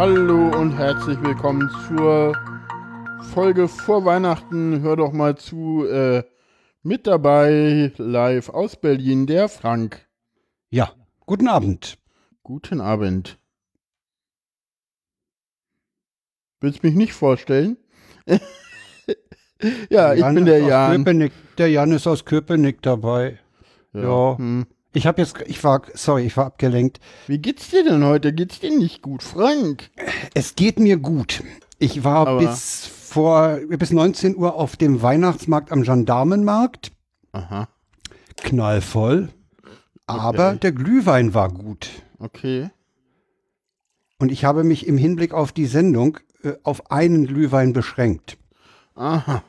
Hallo und herzlich willkommen zur Folge vor Weihnachten. Hör doch mal zu. Äh, mit dabei live aus Berlin der Frank. Ja, guten Abend. Guten Abend. Willst mich nicht vorstellen? ja, ich Jan bin der Jan. Köpenick. Der Jan ist aus Köpenick dabei. Ja. Hm. Ich habe jetzt, ich war, sorry, ich war abgelenkt. Wie geht's dir denn heute? Geht's dir nicht gut, Frank? Es geht mir gut. Ich war Aber- bis vor, bis 19 Uhr auf dem Weihnachtsmarkt am Gendarmenmarkt. Aha, Knallvoll. Aber der Glühwein war gut. okay. Und ich habe mich im Hinblick auf die Sendung äh, auf einen Glühwein beschränkt. Aha.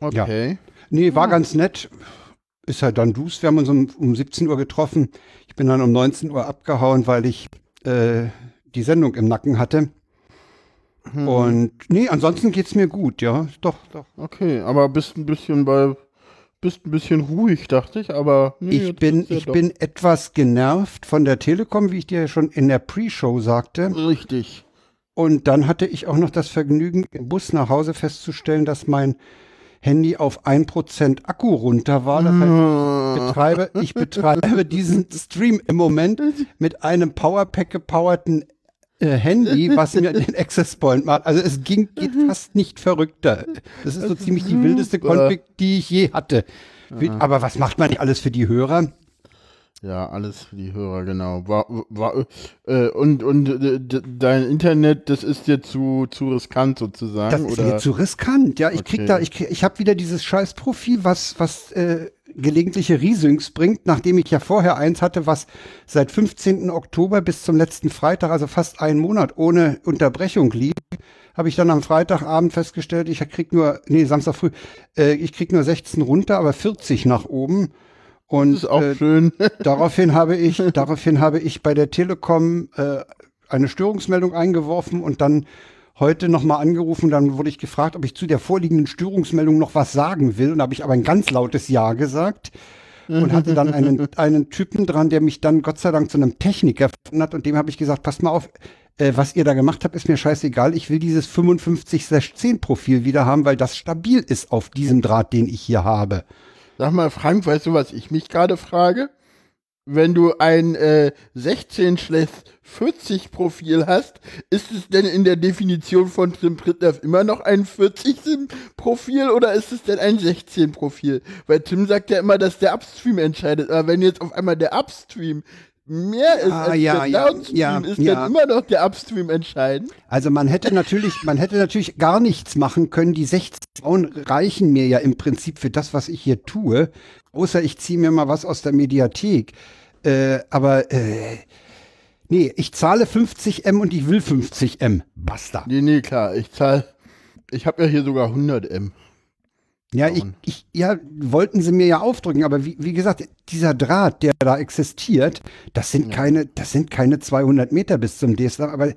Okay. Nee, war ganz nett. Ist halt dann dus. Wir haben uns um, um 17 Uhr getroffen. Ich bin dann um 19 Uhr abgehauen, weil ich äh, die Sendung im Nacken hatte. Und nee, ansonsten geht's mir gut, ja. Doch, doch. Okay, aber bist ein bisschen bei bist ein bisschen ruhig, dachte ich, aber nee, Ich bin, ja ich doch bin etwas genervt von der Telekom, wie ich dir ja schon in der Pre-Show sagte. richtig. Und dann hatte ich auch noch das Vergnügen, im Bus nach Hause festzustellen, dass mein Handy auf 1% Akku runter war. Das heißt, ich betreibe, ich betreibe diesen Stream im Moment mit einem Powerpack gepowerten äh, Handy, was mir den Access Point macht. Also es ging, geht fast nicht verrückter. Das ist so ziemlich die wildeste. Config, die ich je hatte. Aber was macht man nicht alles für die Hörer? Ja, alles für die Hörer, genau. War, war, äh, und und äh, d- dein Internet, das ist dir zu, zu riskant sozusagen, Das ist oder? mir zu riskant. Ja, ich krieg Okay. da, ich, krieg- ich habe wieder dieses Scheißprofil, was, was äh, gelegentliche Resyncs bringt, nachdem ich ja vorher eins hatte, was seit 15. Oktober bis zum letzten Freitag, also fast einen Monat ohne Unterbrechung lief, habe ich dann am Freitagabend festgestellt, ich krieg nur, nee, Samstag früh, äh, ich krieg nur 16 runter, aber 40 nach oben. Und das ist auch äh, schön. daraufhin habe ich, daraufhin habe ich bei der Telekom äh, eine Störungsmeldung eingeworfen und dann heute nochmal angerufen. Dann wurde ich gefragt, ob ich zu der vorliegenden Störungsmeldung noch was sagen will. Und da habe ich aber ein ganz lautes Ja gesagt und hatte dann einen, einen Typen dran, der mich dann Gott sei Dank zu einem Techniker hat. Und dem habe ich gesagt, passt mal auf, äh, was ihr da gemacht habt, ist mir scheißegal. Ich will dieses 55-10 Profil wieder haben, weil das stabil ist auf diesem Draht, den ich hier habe. Sag mal, Frank, weißt du, was ich mich gerade frage? Wenn du ein äh, 16-40 Profil hast, ist es denn in der Definition von Tim Pritloff immer noch ein 40 Profil oder ist es denn ein 16 Profil? Weil Tim sagt ja immer, dass der Upstream entscheidet. Aber wenn jetzt auf einmal der Upstream mehr ist Ah, als ja, der ja, Downstream, ja, ist ja. dann immer noch der Upstream entscheidend? Also man hätte natürlich, man hätte natürlich gar nichts machen können. Die 16 Frauen reichen mir ja im Prinzip für das, was ich hier tue. Außer ich ziehe mir mal was aus der Mediathek. Äh, aber äh, nee, ich zahle 50 M und ich will 50 M. Basta. Nee, nee, klar. Ich zahle, ich habe ja hier sogar 100 M. Ja, ich, ich, ja, wollten sie mir ja aufdrücken, aber wie, wie gesagt, dieser Draht, der da existiert, das sind keine, das sind keine 200 Meter bis zum DSL, aber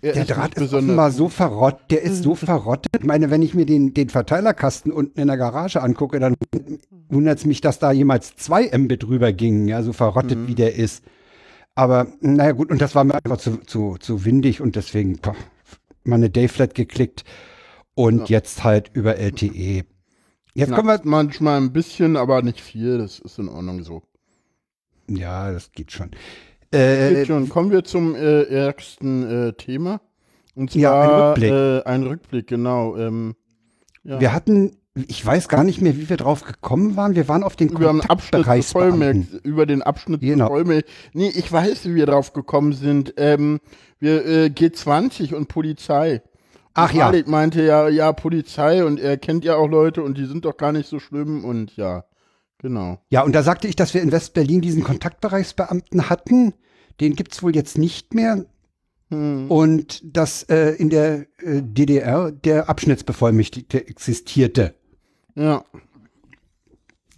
Er Der Draht ist offenbar so verrottet, der ist so verrottet. Ich meine, wenn ich mir den, den Verteilerkasten unten in der Garage angucke, dann wundert es mich, dass da jemals zwei Mbit drüber gingen, ja, so verrottet wie der ist. Aber naja gut, und das war mir einfach zu, zu, zu windig und deswegen boah, meine Dayflat geklickt und jetzt halt über LTE. Jetzt kommen wir, manchmal ein bisschen, aber nicht viel. Das ist in Ordnung so. ja, das geht schon. Äh, Geht schon. Kommen wir zum äh, ersten äh, Thema. Und zwar Ja, ein Rückblick. Äh, ein Rückblick, genau. Ähm, ja. wir hatten, ich weiß gar nicht mehr, wie wir drauf gekommen waren. Wir waren auf den über Abschnitt Vollmerk, über den Abschnitt Genau. Vollmerk. Nee, ich weiß, wie wir drauf gekommen sind. Ähm, wir äh, G20 und Polizei. Ach ja. Malik meinte ja, ja, Polizei und er kennt ja auch Leute und die sind doch gar nicht so schlimm und ja, genau. Ja, und da sagte ich, dass wir in West-Berlin diesen Kontaktbereichsbeamten hatten. Den gibt's wohl jetzt nicht mehr. Hm. Und dass äh, in der äh, DDR der Abschnittsbevollmächtigte existierte. Ja,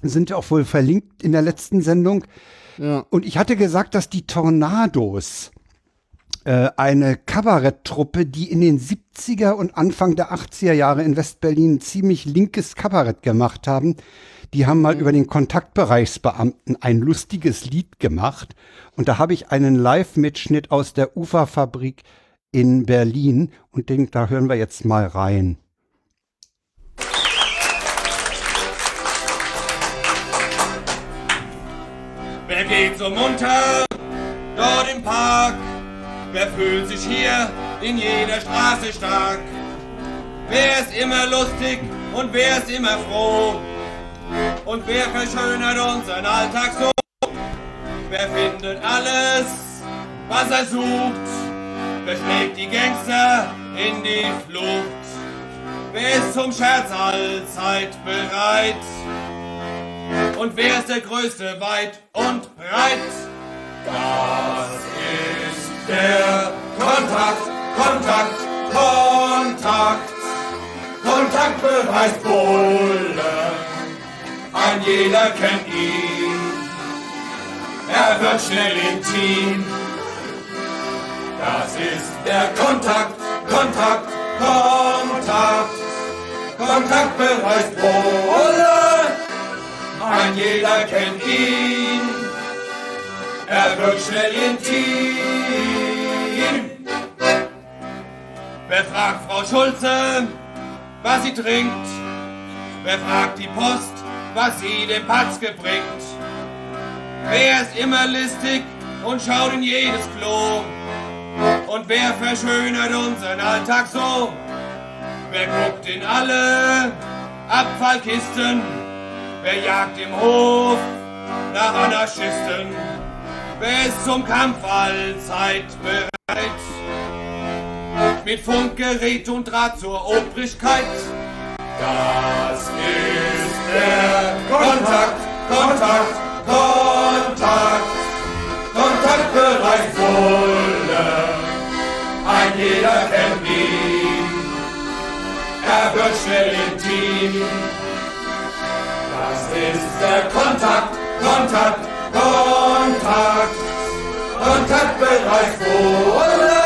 Sind ja auch wohl verlinkt in der letzten Sendung. ja. Und ich hatte gesagt, dass die Tornados eine Kabaretttruppe, die in den 70er und Anfang der 80er Jahre in West-Berlin ziemlich linkes Kabarett gemacht haben, die haben mal über den Kontaktbereichsbeamten ein lustiges Lied gemacht. Und da habe ich einen Live-Mitschnitt aus der Uferfabrik in Berlin und den, da hören wir jetzt mal rein. Wer geht so munter dort im Park? Wer fühlt sich hier in jeder Straße stark? Wer ist immer lustig und wer ist immer froh? Und wer verschönert unseren Alltag so? Wer findet alles, was er sucht? Wer schlägt die Gangster in die Flucht? Wer ist zum Scherz allzeit bereit? Und wer ist der Größte weit und breit? Das ist der Kontakt, Kontakt, Kontakt. Kontaktbeweis Bulle. Ein jeder kennt ihn. Er wird schnell intim. Das ist der Kontakt, Kontakt, Kontakt. Kontaktbeweis Bulle. Ein jeder kennt ihn. Er wird schnell intim. Wer fragt Frau Schulze, was sie trinkt? Wer fragt die Post, was sie dem Patzke bringt? Wer ist immer listig und schaut in jedes Klo? Und wer verschönert unseren Alltag so? Wer guckt in alle Abfallkisten? Wer jagt im Hof nach Anarchisten? Ist zum Kampf allzeit bereit? Mit Funkgerät und Draht zur Obrigkeit. Das ist der Kontakt, Kontakt, Kontakt, Kontaktbereich Bulle. Ein jeder kennt ihn, er wird schnell intim. Das ist der Kontakt, Kontakt, Kontakt, Kontaktbereich Bulle.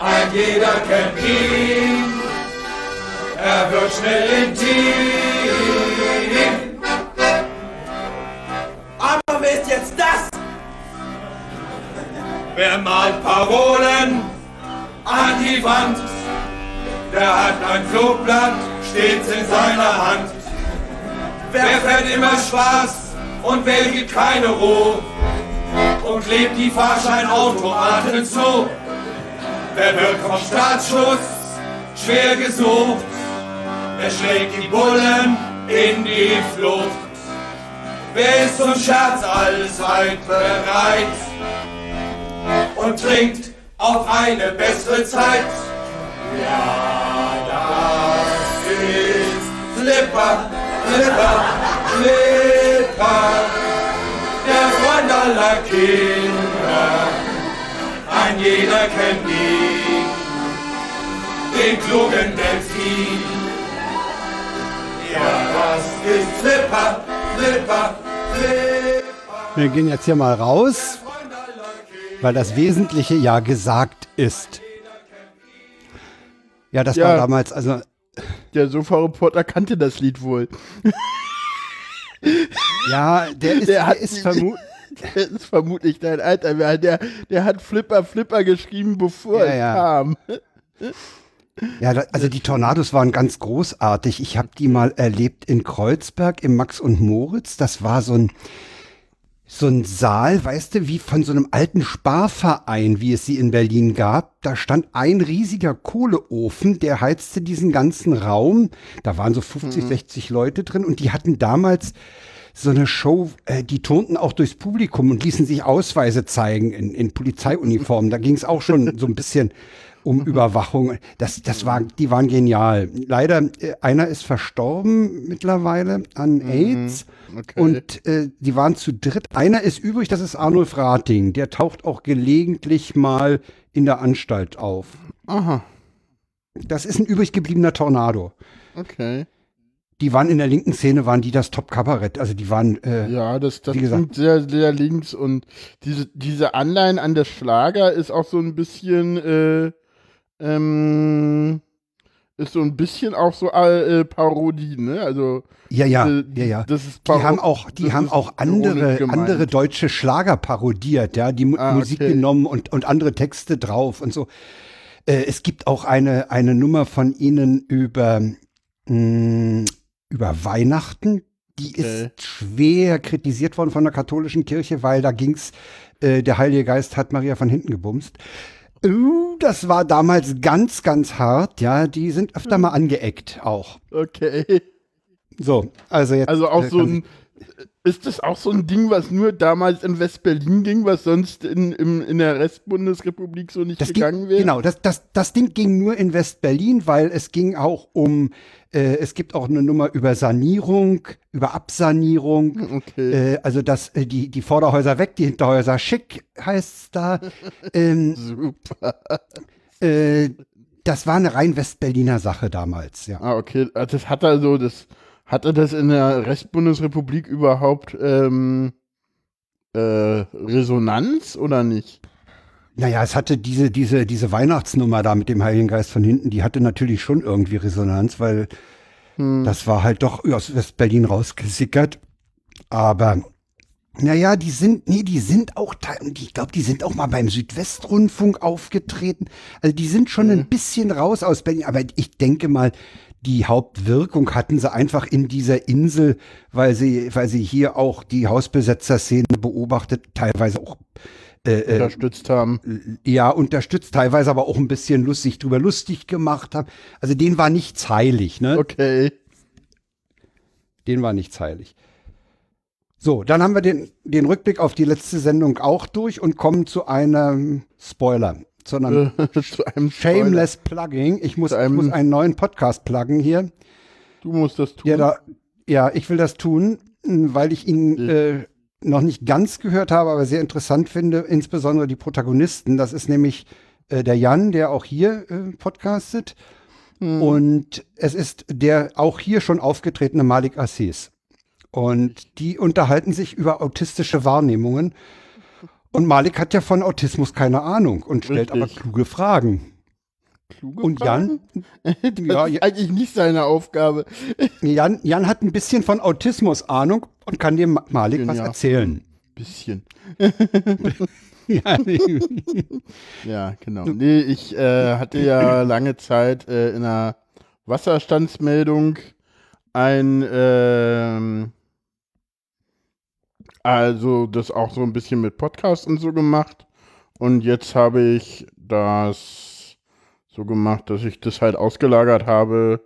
Ein jeder kennt ihn, er wird schnell intim. Aber wer ist jetzt das? Wer malt Parolen an die Wand? Der hat ein Flugblatt stets in seiner Hand. Wer fährt immer Spaß und gibt keine Ruhe und lebt die Fahrscheinautomaten zu? Wer wird vom Staatsschutz schwer gesucht? Wer schlägt die Bullen in die Flucht? Wer ist zum Scherz allzeit bereit und trinkt auf eine bessere Zeit? Ja, das ist Flipper, Flipper, Flipper, der Freund aller Kinder. Ein jeder kennt ihn, den klugen Delfin. Ja, das ist Flipper, Flipper, Flipper. Wir gehen jetzt hier mal raus, weil das Wesentliche ja gesagt ist. Ja, das Ja. war damals, also Der Sofa-Reporter kannte das Lied wohl. ja, der ist, Der der hat ist vermutlich. Das ist vermutlich dein Alter. Der, der hat Flipper, Flipper geschrieben, bevor Ja, es ja. kam. Ja, also die Tornados waren ganz großartig. Ich habe die mal erlebt in Kreuzberg im Max und Moritz. Das war so ein so ein Saal, weißt du, wie von so einem alten Sparverein, wie es sie in Berlin gab. Da stand ein riesiger Kohleofen, der heizte diesen ganzen Raum. Da waren so 50, 60 Leute drin und die hatten damals so eine Show, äh, die turnten auch durchs Publikum und ließen sich Ausweise zeigen in, in Polizeiuniformen. Da ging es auch schon so ein bisschen um Überwachung. Das, das war, die waren genial. Leider, äh, einer ist verstorben mittlerweile an AIDS. Okay. Und äh, die waren zu dritt. Einer ist übrig, das ist Arnulf Rating. Der taucht auch gelegentlich mal in der Anstalt auf. Aha, Das ist ein übrig gebliebener Tornado. okay. Die waren in der linken Szene, waren die das Top-Kabarett. Also die waren, äh, Ja, das, das Wie gesagt. klingt sehr, sehr links und diese, diese Anleihen an das Schlager ist auch so ein bisschen, äh, ähm, ist so ein bisschen auch so äh, Parodie, ne? Also Ja, ja, äh, ja, ja. Das ist Die Paro- haben auch, die haben auch andere, andere deutsche Schlager parodiert, ja, die Ah, Musik okay. genommen und, und andere Texte drauf und so. Äh, es gibt auch eine, eine Nummer von ihnen über, mh, über Weihnachten. Die Okay. ist schwer kritisiert worden von der katholischen Kirche, weil da ging's, äh, der Heilige Geist hat Maria von hinten gebumst. Uh, das war damals ganz, ganz hart, ja. Die sind öfter Hm. mal angeeckt auch. Okay. So, also jetzt. Also auch äh, so ein. Ist das auch so ein Ding, was nur damals in West-Berlin ging, was sonst in, im, in der Restbundesrepublik so nicht Das ging, gegangen wäre? genau, das, das, das Ding ging nur in West-Berlin, weil es ging auch um, äh, es gibt auch eine Nummer über Sanierung, über Absanierung. Okay. Äh, also das, äh, die, die Vorderhäuser weg, die Hinterhäuser schick heißt's da. ähm, Super. äh, das war eine rein West-Berliner Sache damals, ja. Ah, okay. Ah, Das hat also das hatte das in der Restbundesrepublik überhaupt ähm, äh, Resonanz oder nicht? Naja, es hatte diese, diese, diese Weihnachtsnummer da mit dem Heiligen Geist von hinten, die hatte natürlich schon irgendwie Resonanz, weil Hm. das war halt doch aus West-Berlin rausgesickert. Aber naja, die sind, nee, die sind auch, teil- und ich glaube, die sind auch mal beim Südwestrundfunk aufgetreten. Also die sind schon ein bisschen raus aus Berlin, aber ich denke mal, die Hauptwirkung hatten sie einfach in dieser Insel, weil sie, weil sie hier auch die Hausbesetzerszene beobachtet, teilweise auch äh, äh, unterstützt haben. ja, unterstützt, teilweise aber auch ein bisschen lustig drüber lustig gemacht haben. Also denen war nichts heilig, ne? Okay. Den war nichts heilig. So, dann haben wir den, den Rückblick auf die letzte Sendung auch durch und kommen zu einem Spoiler, zu einem Zu einem Spoiler. Shameless Plugging. Ich muss, ich muss einen neuen Podcast pluggen hier. Du musst das tun. Ja, da, ja, ich will das tun, weil ich ihn äh, noch nicht ganz gehört habe, aber sehr interessant finde, insbesondere die Protagonisten. Das ist nämlich äh, der Jan, der auch hier äh, podcastet. Und es ist der auch hier schon aufgetretene Malik Assis. Und die unterhalten sich über autistische Wahrnehmungen. Und Malik hat ja von Autismus keine Ahnung und stellt aber Richtig. kluge Fragen. Kluge Und Jan, ja, ist eigentlich nicht seine Aufgabe. Jan, Jan hat ein bisschen von Autismus Ahnung und kann dem Ma- Malik was Ja. erzählen. Bisschen. Ja, Ja, genau. Nee, ich äh, hatte ja lange Zeit äh, in einer Wasserstandsmeldung ein, ähm, also das auch so ein bisschen mit Podcast und so gemacht. Und jetzt habe ich das so gemacht, dass ich das halt ausgelagert habe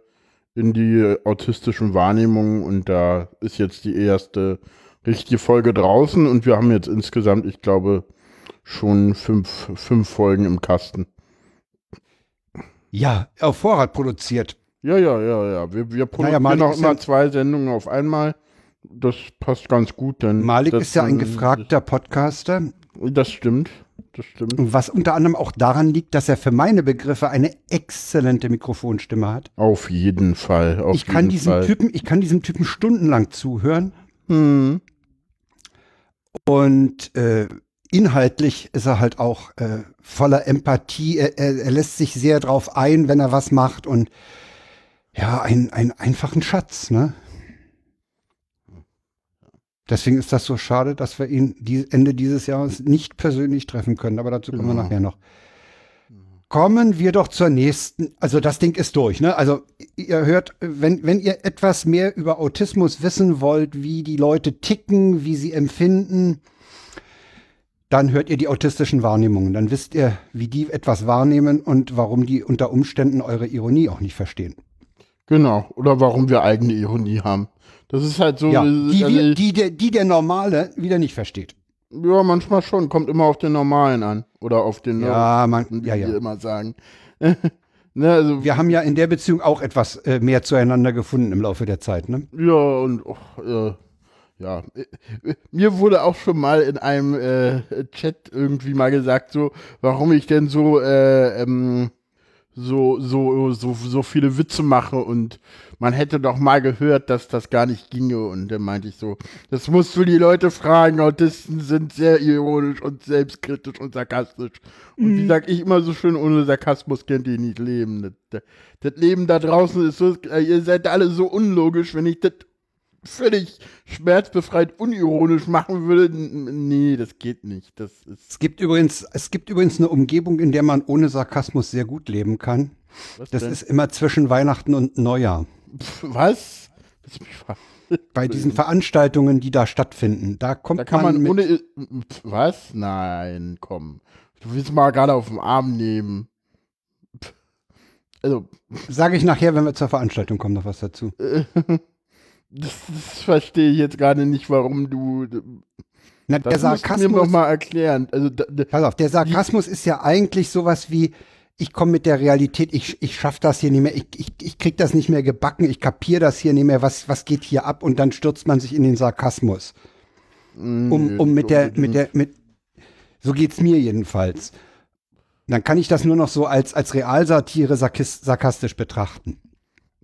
in die autistischen Wahrnehmungen. Und da ist jetzt die erste richtige Folge draußen. Und wir haben jetzt insgesamt, ich glaube, schon fünf, fünf Folgen im Kasten. ja, auf Vorrat produziert. Ja, ja, ja, ja. Wir, wir produzieren Malik auch immer zwei Sendungen auf einmal. Das passt ganz gut, denn. Malik ist ja ein gefragter Podcaster, Das stimmt. Das stimmt. was unter anderem auch daran liegt, dass er für meine Begriffe eine exzellente Mikrofonstimme hat. Auf jeden Fall. Auf Ich kann diesem Fall. Typen, ich kann diesem Typen stundenlang zuhören Hm. und äh, inhaltlich ist er halt auch äh, voller Empathie. Er, er, er lässt sich sehr drauf ein, wenn er was macht und ja, ein, ein einfachen Schatz, ne? Deswegen ist das so schade, dass wir ihn die, Ende dieses Jahres nicht persönlich treffen können, aber dazu kommen wir Genau. nachher noch. Kommen wir doch zur nächsten, also das Ding ist durch, ne? Also ihr hört, wenn, wenn ihr etwas mehr über Autismus wissen wollt, wie die Leute ticken, wie sie empfinden, dann hört ihr die autistischen Wahrnehmungen. Dann wisst ihr, wie die etwas wahrnehmen und warum die unter Umständen eure Ironie auch nicht verstehen. Genau. Oder warum wir eigene Ironie haben. Das ist halt so. Ja, die, also, wir, die, der, die der Normale wieder nicht versteht. ja, manchmal schon. Kommt immer auf den Normalen an. Oder auf den Ja, man, wie ja, wir ja. immer sagen. ne, also, Wir haben ja in der Beziehung auch etwas äh, mehr zueinander gefunden im Laufe der Zeit, ne? Ja, und oh, äh, ja, mir wurde auch schon mal in einem äh, Chat irgendwie mal gesagt, so, warum ich denn so, äh, ähm, so, so, so, so viele Witze mache und man hätte doch mal gehört, dass das gar nicht ginge. Und dann meinte ich so, das musst du die Leute fragen, Autisten sind sehr ironisch und selbstkritisch und sarkastisch. Und wie sag ich immer so schön, ohne Sarkasmus kennt ihr nicht Leben. Das, das, das Leben da draußen ist so, äh, ihr seid alle so unlogisch, wenn ich das völlig schmerzbefreit unironisch machen würde, nee, das geht nicht. Das ist Es gibt übrigens, es gibt übrigens eine Umgebung, in der man ohne Sarkasmus sehr gut leben kann. was Das denn? ist immer zwischen Weihnachten und Neujahr. Pff, was? Bei diesen Veranstaltungen, die da stattfinden, da kommt Da kann man, mit, ohne. Pff, Was? Nein, komm. Du willst mal gerade auf den Arm nehmen. Pff. Also, sage ich nachher, wenn wir zur Veranstaltung kommen, noch was dazu. das, das verstehe ich jetzt gerade nicht, warum du. Na, Das der du mir Sarkasmus, noch mal erklären. Also, da, da, pass auf, der Sarkasmus ist ja eigentlich sowas wie, ich komme mit der Realität, ich, ich schaff das hier nicht mehr, ich, ich, ich krieg das nicht mehr gebacken, ich kapier das hier nicht mehr, was, was geht hier ab und dann stürzt man sich in den Sarkasmus. Um, nö, um mit der, mit der, mit, so geht's mir jedenfalls. Dann kann ich das nur noch so als, als Realsatire sarkis, sarkastisch betrachten.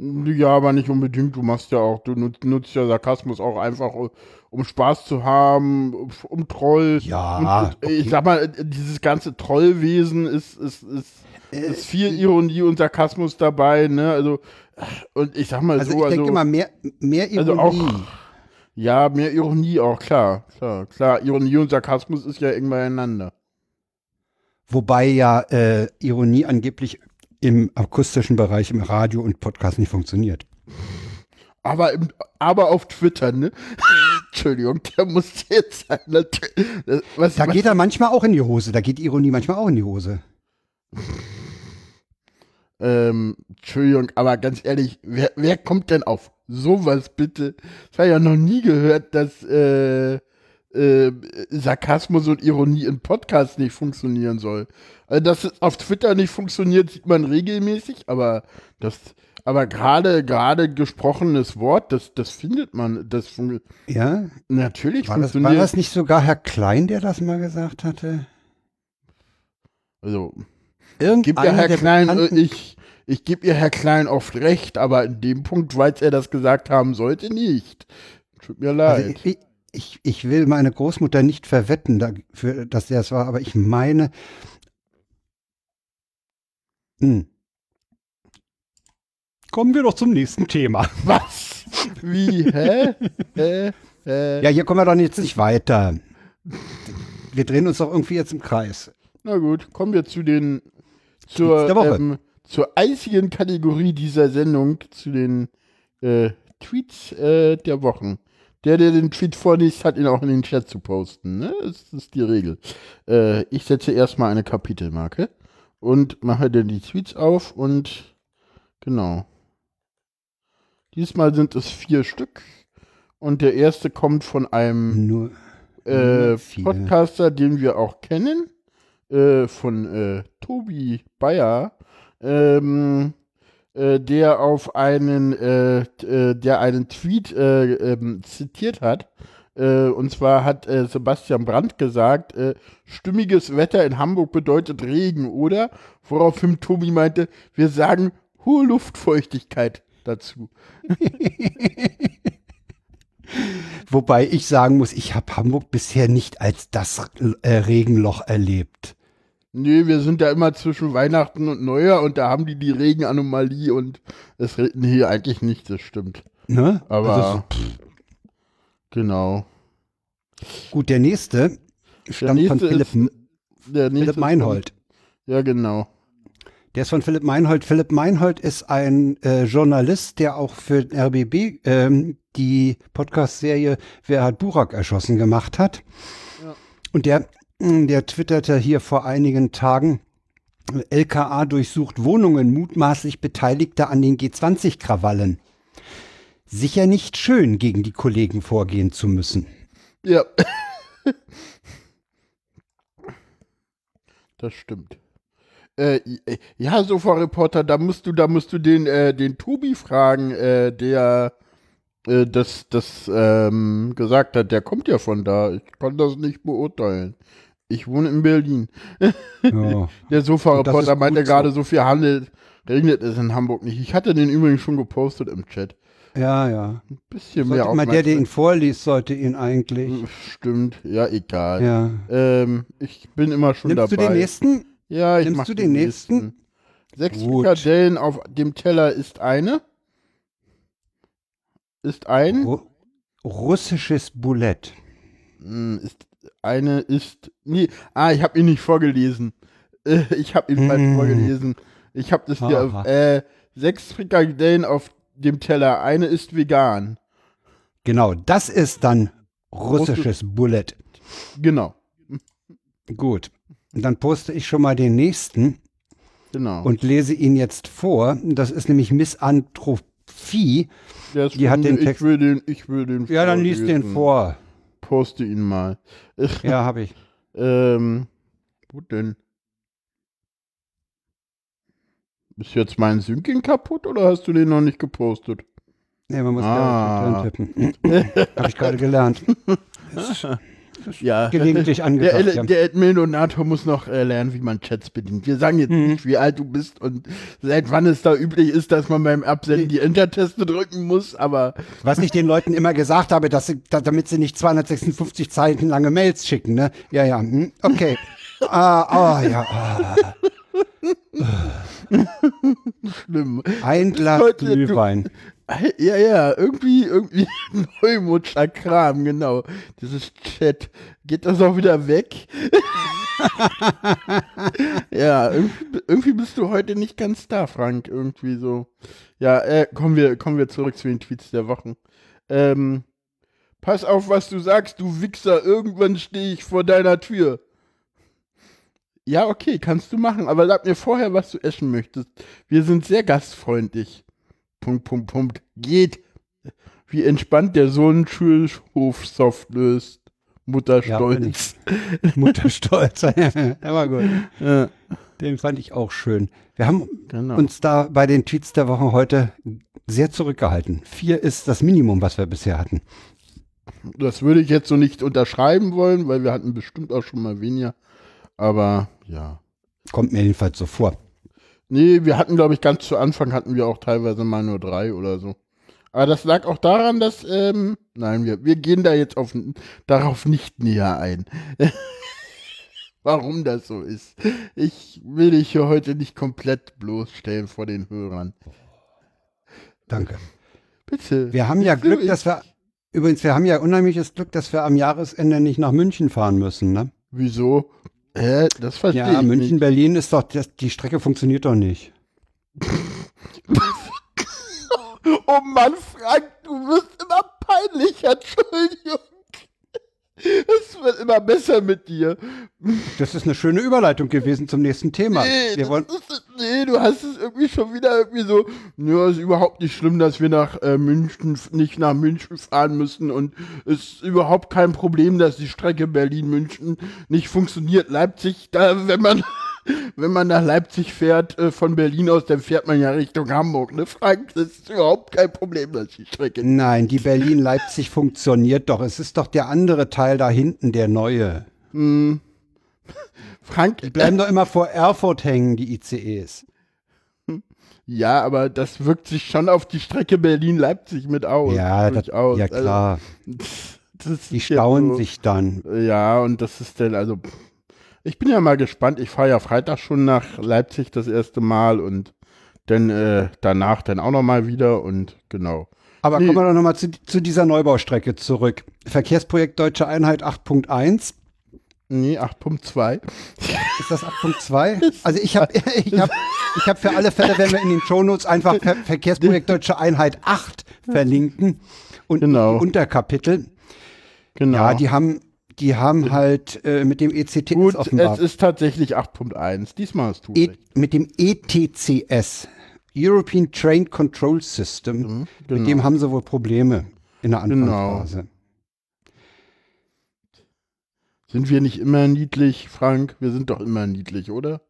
Ja, aber nicht unbedingt. Du machst ja auch, du nutzt, nutzt ja Sarkasmus auch einfach, um- um Spaß zu haben, um, Troll. Ja, Und, und, Ich sag mal, dieses ganze Trollwesen ist, ist, ist, ist viel Ironie und Sarkasmus dabei, ne? Also, und ich sag mal Also so, ich also, denke immer, mehr, mehr also Ironie. auch, ja, mehr Ironie auch, klar, klar, klar. Ironie und Sarkasmus ist ja eng beieinander. Wobei ja äh, Ironie angeblich im akustischen Bereich, im Radio und Podcast nicht funktioniert. Aber, im, aber auf Twitter, ne? Entschuldigung, der muss jetzt sein. Was, Da was, geht er manchmal auch in die Hose. Da geht Ironie manchmal auch in die Hose. Ähm, Entschuldigung, aber ganz ehrlich, wer, wer kommt denn auf sowas bitte? Ich habe ja noch nie gehört, dass äh, äh, Sarkasmus und Ironie in Podcasts nicht funktionieren soll. Also, dass es auf Twitter nicht funktioniert, sieht man regelmäßig, aber das, aber gerade gerade gesprochenes Wort, das, das findet man, das Ja? natürlich War das, war funktioniert. das nicht sogar Herr Klein, der das mal gesagt hatte? also, Irgendeiner Gibt ja Herr Klein, ich, ich gebe ihr Herr Klein oft recht, aber in dem Punkt, weil er das gesagt haben sollte, nicht. Tut mir leid. Also ich, ich, ich will meine Großmutter nicht verwetten, dafür, dass er es war, aber ich meine. Hm. Kommen wir doch zum nächsten Thema. Was? Wie? Hä? Hä? Hä? Ja, hier kommen wir doch jetzt nicht weiter. Wir drehen uns doch irgendwie jetzt im Kreis. Na gut, kommen wir zu den zur. Ähm, zur einzigen Kategorie dieser Sendung, zu den äh, Tweets äh, der Wochen. Der, der den Tweet vorliest, hat ihn auch in den Chat zu posten. Ne? Das ist die Regel. Äh, ich setze erstmal eine Kapitelmarke und mache dann die Tweets auf und genau. Diesmal sind es vier Stück und der erste kommt von einem Nur, äh, Nur. Podcaster, den wir auch kennen, äh, von äh, Tobi Bayer, ähm, äh, der auf einen, äh, äh, der einen Tweet äh, ähm, zitiert hat. Und zwar hat Sebastian Brandt gesagt, stimmiges Wetter in Hamburg bedeutet Regen, oder? Woraufhin Tobi meinte, wir sagen hohe Luftfeuchtigkeit dazu. wobei ich sagen muss, ich habe Hamburg bisher nicht als das äh, Regenloch erlebt. Nee, wir sind ja immer zwischen Weihnachten und Neujahr und da haben die die Regenanomalie und es regnet nee, eigentlich nicht, das stimmt. Ne? Aber Also, genau. gut, der nächste stammt von nächste Philipp, ist- Der nächste Philipp ist von- Meinhold. Ja, genau. Der ist von Philipp Meinhold. Philipp Meinhold ist ein äh, Journalist, der auch für den RBB ähm, die Podcast-Serie Wer hat Burak erschossen gemacht hat. Ja. Und der, der twitterte hier vor einigen Tagen, LKA durchsucht Wohnungen mutmaßlich Beteiligter an den G20-Krawallen. Sicher nicht schön, gegen die Kollegen vorgehen zu müssen. Ja. das stimmt. Äh, ja, Sofa-Reporter, da musst du, da musst du den, äh, den Tobi fragen, äh, der äh, das, das ähm, gesagt hat. Der kommt ja von da. Ich kann das nicht beurteilen. Ich wohne in Berlin. Ja. Der Sofa-Reporter meinte gerade, so viel handelt, regnet es in Hamburg nicht. Ich hatte den übrigens schon gepostet im Chat. ja, ja. Bisschen mehr Sollte mal der, der ihn vorliest, sollte ihn eigentlich. Stimmt, ja, egal. Ja. Ähm, ich bin immer schon Nimmst du dabei. den nächsten? Ja, ich Nimmst mach du den nächsten? Sechs Gut. Frikadellen auf dem Teller ist eine. Ist ein. Ru russisches Boulett. Hm, Ist eine ist. Nee, ah, ich habe ihn nicht vorgelesen. Äh, ich habe ihn falsch Mm. vorgelesen. Ich habe das hier. Auf- Äh, sechs Frikadellen auf dem Teller. Eine ist vegan. Genau, das ist dann russisches Boulett. Genau. Gut. Dann poste ich schon mal den nächsten Genau. und lese ihn jetzt vor. Das ist nämlich Misanthropie. Der ist die hat den ich Text- will den, ich will den. Ja, dann liest den vor. Poste ihn mal. Ja, habe ich. Ähm, wo denn? Ist jetzt mein Syncing kaputt oder hast du den noch nicht gepostet? Nee, man muss Ah. tippen. habe ich gerade gelernt. Ja. Gelegentlich Der, angedacht. El- ja. der Adminator muss noch äh, lernen, wie man Chats bedient. Wir sagen jetzt Mhm. nicht, wie alt du bist und seit wann es da üblich ist, dass man beim Absenden die Enter-Taste drücken muss, aber Was ich den Leuten immer gesagt habe, dass sie, da, damit sie nicht 256 Zeichen lange Mails schicken, ne? Ja, ja, hm, okay. ah, ah, ja. Ah. schlimm. Ein Glas Glühwein. Ja, ja, irgendwie, irgendwie Neumutscher Kram, genau. Dieses Chat. Geht das auch wieder weg? ja, irgendwie, irgendwie bist du heute nicht ganz da, Frank. Irgendwie so. Ja, äh, kommen wir, kommen wir zurück zu den Tweets der Wochen. Ähm, pass auf, was du sagst, du Wichser. Irgendwann stehe ich vor deiner Tür. Ja, okay, kannst du machen, aber sag mir vorher, was du essen möchtest. Wir sind sehr gastfreundlich. Punkt, Punkt, Punkt. Geht. Wie entspannt der Sohn Schulhof soft löst. Mutter Ja, stolz. Mutterstolz. Der war gut. Ja, Den fand ich auch schön. Wir haben genau. uns da bei den Tweets der Woche heute sehr zurückgehalten. Vier ist das Minimum, was wir bisher hatten. das würde ich jetzt so nicht unterschreiben wollen, weil wir hatten bestimmt auch schon mal weniger. Aber ja. Kommt mir jedenfalls so vor. Nee, wir hatten, glaube ich, ganz zu Anfang hatten wir auch teilweise mal nur drei oder so. Aber das lag auch daran, dass, ähm, nein, wir, wir gehen da jetzt auf, darauf nicht näher ein. Warum das so ist. Ich will dich hier heute nicht komplett bloßstellen vor den Hörern. Danke. Bitte. Wir haben ja Glück, dass wir, übrigens, wir haben ja unheimliches Glück, dass wir am Jahresende nicht nach München fahren müssen, ne? Wieso? Hä? Das verstehe Ja, ich München, nicht. Berlin ist doch, das, die Strecke funktioniert doch nicht. Oh Mann, Frank, du wirst immer peinlicher. Entschuldigung. Es wird immer besser mit dir. Das ist eine schöne Überleitung gewesen zum nächsten Thema. Nee, wir wollen, ist, nee, du hast es irgendwie schon wieder irgendwie so, ja, ist überhaupt nicht schlimm, dass wir nach äh, München, nicht nach München fahren müssen und es ist überhaupt kein Problem, dass die Strecke Berlin-München nicht funktioniert. Leipzig, da, wenn man, wenn man nach Leipzig fährt, äh, von Berlin aus, dann fährt man ja Richtung Hamburg, ne, Frank? Das ist überhaupt kein Problem, dass die Strecke. nein, die Berlin-Leipzig funktioniert doch. Es ist doch der andere Teil da hinten, der neue. Frank, Die bleiben doch immer vor Erfurt hängen, die ICEs. ja, aber das wirkt sich schon auf die Strecke Berlin-Leipzig mit aus. Ja, das, durchaus. ja Also, klar. ist Die stauen so- sich dann. Ja, und das ist dann, also, pff, ich bin ja mal gespannt. Ich fahre ja Freitag schon nach Leipzig das erste Mal und dann äh, danach dann auch nochmal wieder und genau. Aber Nee. kommen wir doch nochmal zu, zu dieser Neubaustrecke zurück. Verkehrsprojekt Deutsche Einheit 8.1. Nee, 8.2. Ist das 8.2? Also ich habe ich hab, ich hab für alle Fälle, wenn wir in den Shownotes einfach Ver Verkehrsprojekt Deutsche Einheit 8 verlinken und Genau. Unterkapitel. Genau. Ja, die haben, die haben halt äh, mit dem ECTS Gut, offenbar. es ist tatsächlich 8.1. Diesmal hast du E mit dem ETCS, European Train Control System, genau. mit dem haben sie wohl Probleme in der Genau. Anfangsphase. Sind wir nicht immer niedlich, Frank? Wir sind doch immer niedlich, oder?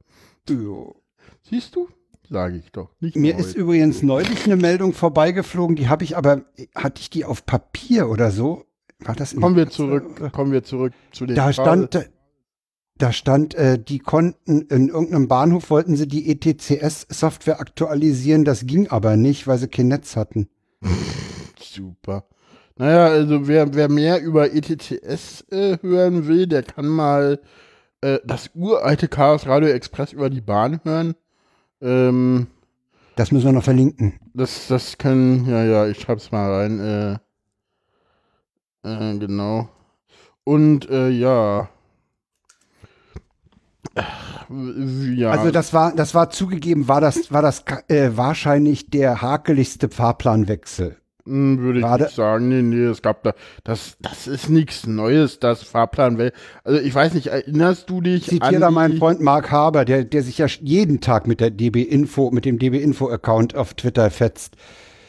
Jo. Siehst du? Sage ich doch. Nicht Mir ist übrigens neulich eine Meldung vorbeigeflogen, die habe ich aber, hatte ich die auf Papier oder so? War das Kommen wir zurück, oder- kommen wir zurück zu den Da Fragen. stand, Da stand, äh, die konnten in irgendeinem Bahnhof wollten sie die ETCS-Software aktualisieren, das ging aber nicht, weil sie kein Netz hatten. Super. Naja, also wer, wer mehr über ETCS äh, hören will, der kann mal äh, das uralte Chaos Radio Express über die Bahn hören. Ähm, Das müssen wir noch verlinken. das, das können, ja, ja, ich schreib's mal rein. Äh, genau. Und äh, ja. Ja. Also das war, das war zugegeben, war das, war das äh, wahrscheinlich der hakeligste Fahrplanwechsel. Hm, Würde ich Gerade- nicht sagen, nee, nee, es gab da, das, das ist nichts Neues, das Fahrplan. wel- Also ich weiß nicht, erinnerst du dich Ich zitiere da an meinen die, Freund Mark Haber, der, der sich ja jeden Tag mit der DB Info, mit dem DB Info Account auf Twitter fetzt.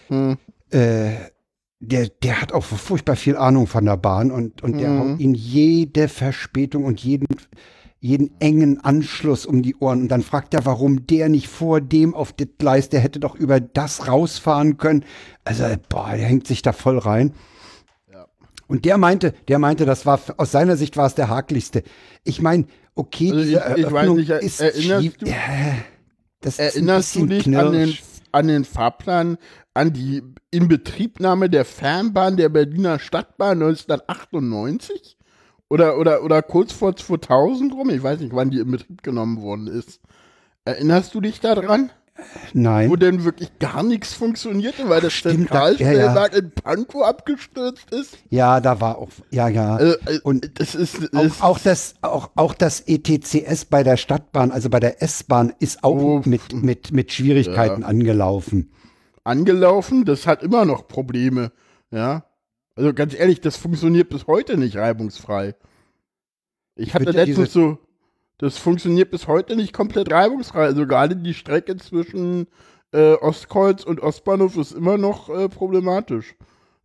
Hm. Äh, der, der hat auch furchtbar viel Ahnung von der Bahn und, und der Mhm. haut ihn jede Verspätung und jeden, jeden engen Anschluss um die Ohren. Und dann fragt er, warum der nicht vor dem auf das Gleis, der hätte doch über das rausfahren können. Also, boah, der hängt sich da voll rein. Und der meinte, der meinte, das war aus seiner Sicht war es der hakeligste. Ich meine, okay, Also diese ich- ich weiß Eröffnung nicht, ist schief. Äh, das ist ein Erinnerst du bisschen dich an den. An den Fahrplan, an die Inbetriebnahme der Fernbahn der Berliner Stadtbahn 1998? Oder, oder, oder kurz vor 2000 rum? Ich weiß nicht, wann die in Betrieb genommen worden ist. Erinnerst du dich daran? Nein. Wo denn wirklich gar nichts funktionierte, weil das Stimmt, da- ja, Zentralstellwerk in Pankow abgestürzt ist? Ja, da war auch, ja, ja. Äh, äh, Und das ist, auch, ist auch, das, auch, auch das ETCS bei der Stadtbahn, also bei der S-Bahn, ist auch Oh, mit, mit, mit Schwierigkeiten angelaufen. angelaufen, das hat immer noch Probleme, ja. Also ganz ehrlich, das funktioniert bis heute nicht reibungsfrei. Ich hatte ja letztens so, das funktioniert bis heute nicht komplett reibungsfrei. Also gerade die Strecke zwischen äh, Ostkreuz und Ostbahnhof ist immer noch äh, problematisch.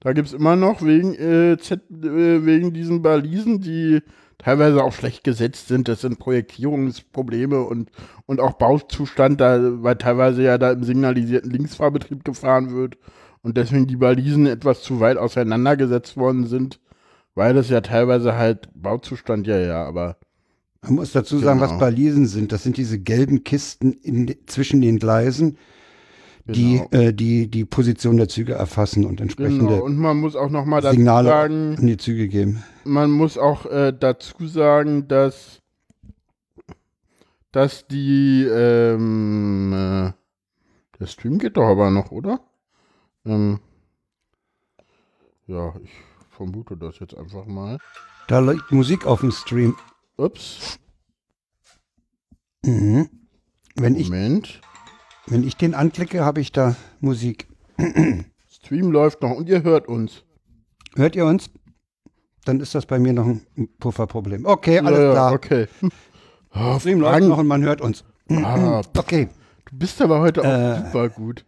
Da gibt es immer noch wegen, äh, Z, äh, wegen diesen Balisen, die teilweise auch schlecht gesetzt sind. Das sind Projektierungsprobleme und, und auch Bauzustand, da, weil teilweise ja da im signalisierten Linksfahrbetrieb gefahren wird und deswegen die Balisen etwas zu weit auseinandergesetzt worden sind, weil das ja teilweise halt Bauzustand, ja, ja, aber Man muss dazu sagen, Genau. was Balisen sind. Das sind diese gelben Kisten in, zwischen den Gleisen, die, Genau. äh, die die Position der Züge erfassen und entsprechende genau. Und man muss auch noch mal Signale sagen, an die Züge geben. man muss auch äh, dazu sagen, dass, dass die, ähm, äh, der Stream geht doch aber noch, oder? Ähm, ja, ich vermute das jetzt einfach mal. Da liegt Musik auf dem Stream. Ups, Mhm. Wenn, ich, Moment. wenn ich den anklicke, habe ich da Musik. Stream läuft noch und ihr hört uns. Hört ihr uns? Dann ist das bei mir noch ein Pufferproblem. Okay, alles ja, klar. Okay. Oh, Stream läuft Frank, noch und man hört uns. ah, Okay. du bist aber heute auch Äh, super gut.